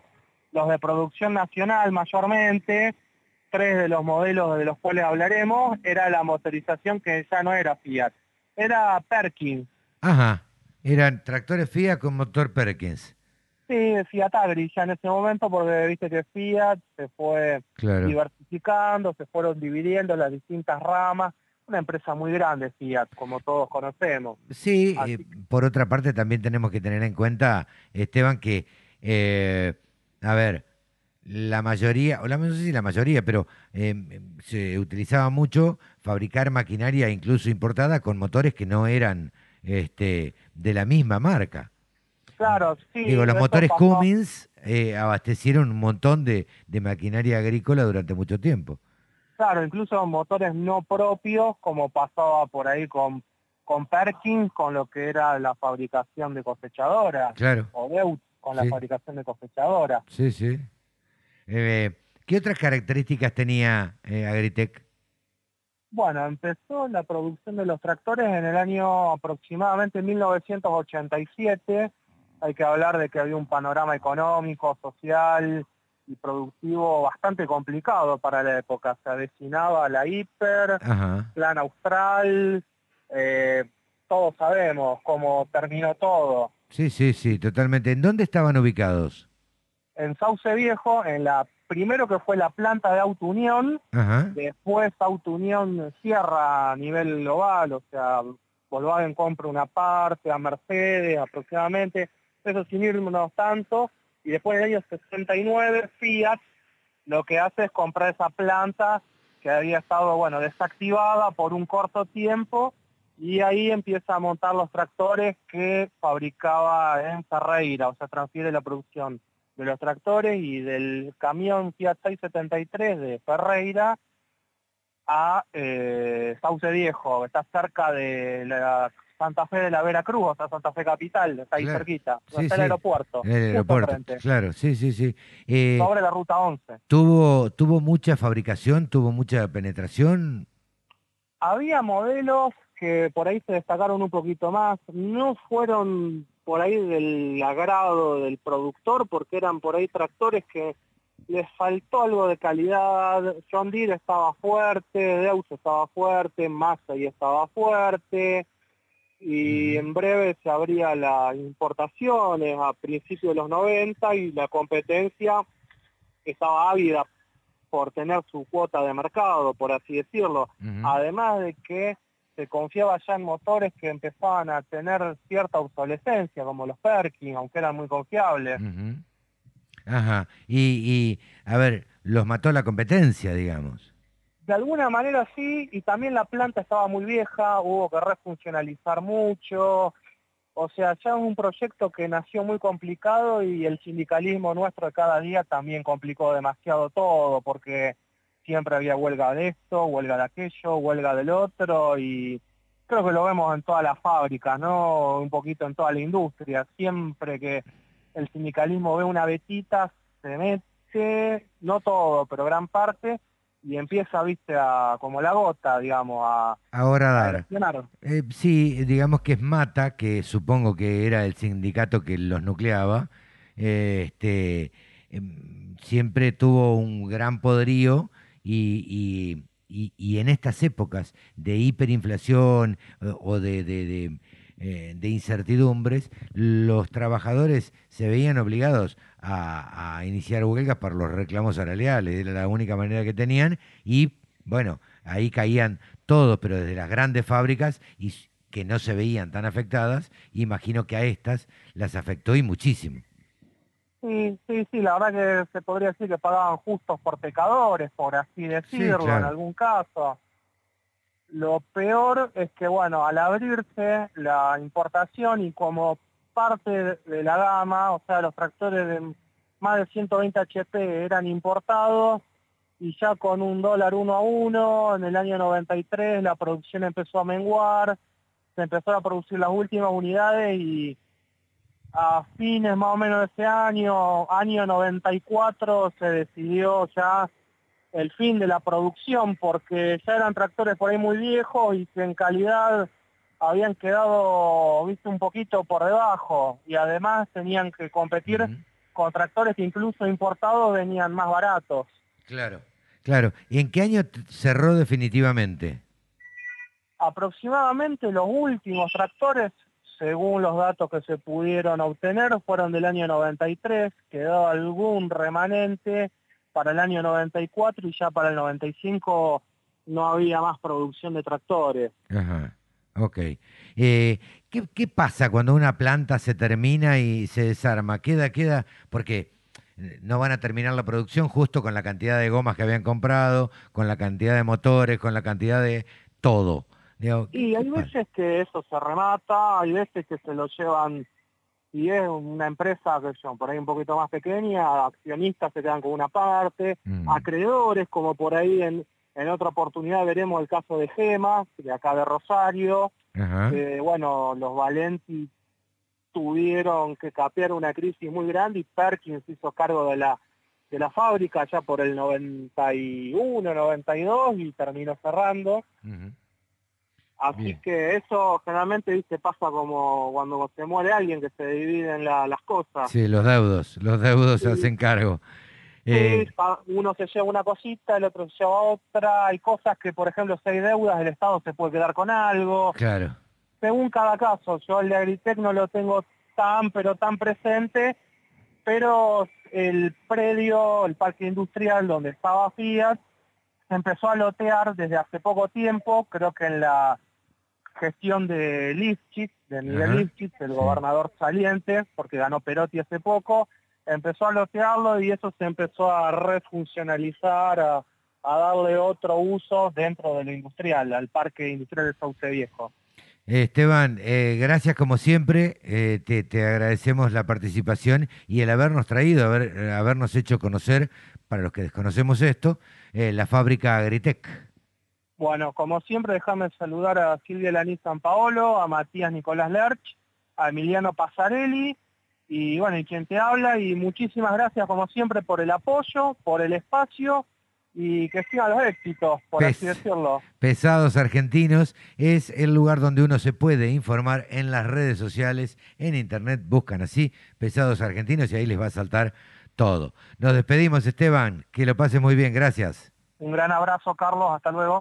los de producción nacional mayormente, tres de los modelos de los cuales hablaremos, era la motorización que ya no era Fiat, era Perkins. Ajá, eran tractores Fiat con motor Perkins. Sí, Fiat Agri ya en ese momento, porque viste que Fiat se fue diversificando, se fueron dividiendo las distintas ramas, una empresa muy grande Fiat, como todos conocemos. Sí, eh, por otra parte también tenemos que tener en cuenta, Esteban, que, eh, a ver, la mayoría, o la, no sé si la mayoría, pero eh, se utilizaba mucho fabricar maquinaria incluso importada con motores que no eran este, de la misma marca. Claro, sí. Digo, los motores Cummins eh, abastecieron un montón de, maquinaria agrícola durante mucho tiempo. Claro, incluso motores no propios, como pasaba por ahí con, con Perkins, con lo que era la fabricación de cosechadoras. Claro. O Deutz, con la fabricación de cosechadoras. Sí, sí. Eh, ¿Qué otras características tenía eh, Agritech? Bueno, empezó la producción de los tractores en el año aproximadamente 1987. Hay que hablar de que había un panorama económico, social y productivo bastante complicado para la época. Se avecinaba la hiper, plan austral, eh, todos sabemos cómo terminó todo. Sí, sí, sí, totalmente. ¿En dónde estaban ubicados? en Sauce Viejo, en la primero que fue la planta de Auto Unión, después Auto Unión cierra a nivel global, o sea, Volkswagen compra una parte a Mercedes aproximadamente, eso sin irnos tanto, y después del año 69 Fiat lo que hace es comprar esa planta que había estado, bueno, desactivada por un corto tiempo, y ahí empieza a montar los tractores que fabricaba en Ferreira, o sea, transfiere la producción de los tractores y del camión Fiat 673 de Ferreira a eh, Sauce Viejo, está cerca de la Santa Fe de la Veracruz, o sea, Santa Fe Capital, está ahí cerquita, está el aeropuerto. El aeropuerto, claro, sí, sí, sí. Eh, Sobre la ruta 11. ¿tuvo, ¿Tuvo mucha fabricación, tuvo mucha penetración? Había modelos que por ahí se destacaron un poquito más, no fueron por ahí del agrado del productor, porque eran por ahí tractores que les faltó algo de calidad. John Deere estaba fuerte, Deus estaba fuerte, Massey estaba fuerte, y en breve se abría las importaciones a principios de los 90 y la competencia estaba ávida por tener su cuota de mercado, por así decirlo. Además de que se confiaba ya en motores que empezaban a tener cierta obsolescencia, como los Perkins, aunque eran muy confiables. Ajá. Y, a ver, los mató la competencia, digamos. De alguna manera sí, y también la planta estaba muy vieja, hubo que refuncionalizar mucho. O sea, ya es un proyecto que nació muy complicado y el sindicalismo nuestro de cada día también complicó demasiado todo, porque siempre había huelga de esto, huelga de aquello, huelga del otro y creo que lo vemos en todas las fábricas, ¿no? Un poquito en toda la industria. Siempre que el sindicalismo ve una vetita, se mete, no todo, pero gran parte, y empieza, viste, a, como la gota, digamos, a... Ahora dar. Eh, sí, digamos que es Mata, que supongo que era el sindicato que los nucleaba, eh, este, em, siempre tuvo un gran poderío y, y, en estas épocas de hiperinflación eh, o de, de, incertidumbres, los trabajadores se veían obligados a, iniciar huelgas por los reclamos salariales, era la única manera que tenían y bueno, ahí caían todos, pero desde las grandes fábricas y que no se veían tan afectadas, imagino que a estas las afectó y muchísimo. Sí, sí, sí, la verdad que se podría decir que pagaban justos por pecadores, por así decirlo, en algún caso. Lo peor es que, bueno, al abrirse la importación y como parte de la gama, o sea, los tractores de más de 120 HP eran importados y ya con un dólar uno a uno, en el año 93 la producción empezó a menguar, se empezó a producir las últimas unidades y a fines más o menos de ese año, año 94, se decidió ya el fin de la producción porque ya eran tractores por ahí muy viejos y que en calidad habían quedado, viste, un poquito por debajo y además tenían que competir con tractores que incluso importados venían más baratos. Claro, claro. ¿Y en qué año cerró definitivamente? Aproximadamente los últimos tractores según los datos que se pudieron obtener, fueron del año 93, quedó algún remanente para el año 94 y ya para el 95 no había más producción de tractores. Ajá, ok. Eh, ¿qué, pasa cuando una planta se termina y se desarma? Queda, queda, porque no van a terminar la producción justo con la cantidad de gomas que habían comprado, con la cantidad de motores, con la cantidad de todo y hay veces que eso se remata, hay veces que se lo llevan, y es una empresa que son por ahí un poquito más pequeña, accionistas se quedan con una parte, mm. acreedores, como por ahí en, en otra oportunidad veremos el caso de Gemas, de acá de Rosario, bueno, los Valenti tuvieron que capear una crisis muy grande y Perkins hizo cargo de la de la fábrica ya por el 91, 92 y terminó cerrando. Así que eso generalmente ¿viste? pasa como cuando se muere alguien que se dividen las cosas. Sí, los deudos, los deudos se hacen cargo. Eh, uno se lleva una cosita, el otro se lleva otra, hay cosas que, por ejemplo, si hay deudas, el Estado se puede quedar con algo. Claro. Según cada caso, yo el de Agritec no lo tengo tan, pero tan presente, pero el predio, el parque industrial donde estaba Fiat, se empezó a lotear desde hace poco tiempo, creo que en la gestión de Lifchitz, de Miguel Lifchitz, el gobernador saliente, porque ganó Perotti hace poco, empezó a lotearlo y eso se empezó a refuncionalizar, a, darle otro uso dentro de lo industrial, al parque industrial de Sauce Viejo. Esteban, eh, gracias como siempre, eh, te, agradecemos la participación y el habernos traído, haber, habernos hecho conocer, para los que desconocemos esto, eh, la fábrica Agritec. Bueno, como siempre, déjame saludar a Silvia Laní San Paolo, a Matías Nicolás Lerch, a Emiliano Pasarelli, y bueno, y quien te habla, y muchísimas gracias como siempre por el apoyo, por el espacio, y que sigan los éxitos, por así decirlo. Pesados Argentinos es el lugar donde uno se puede informar en las redes sociales, en internet, buscan así, Pesados Argentinos, y ahí les va a saltar todo. Nos despedimos, Esteban, que lo pase muy bien, gracias. Un gran abrazo, Carlos. Hasta luego.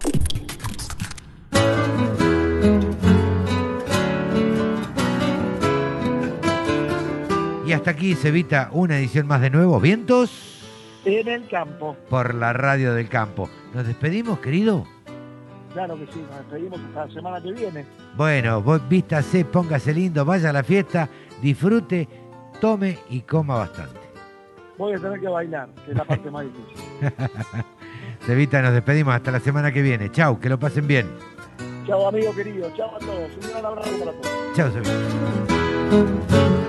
Y hasta aquí se evita una edición más de Nuevos Vientos. En el campo. Por la radio del campo. ¿Nos despedimos, querido? Claro que sí, nos despedimos hasta la semana que viene. Bueno, vos vístase, póngase lindo, vaya a la fiesta, disfrute, tome y coma bastante. Voy a tener que bailar, que es la parte más difícil. Sevita, nos despedimos hasta la semana que viene. Chau, que lo pasen bien. Chau, amigo querido. Chau a todos. Un gran abrazo para todos. Chau, Sevita.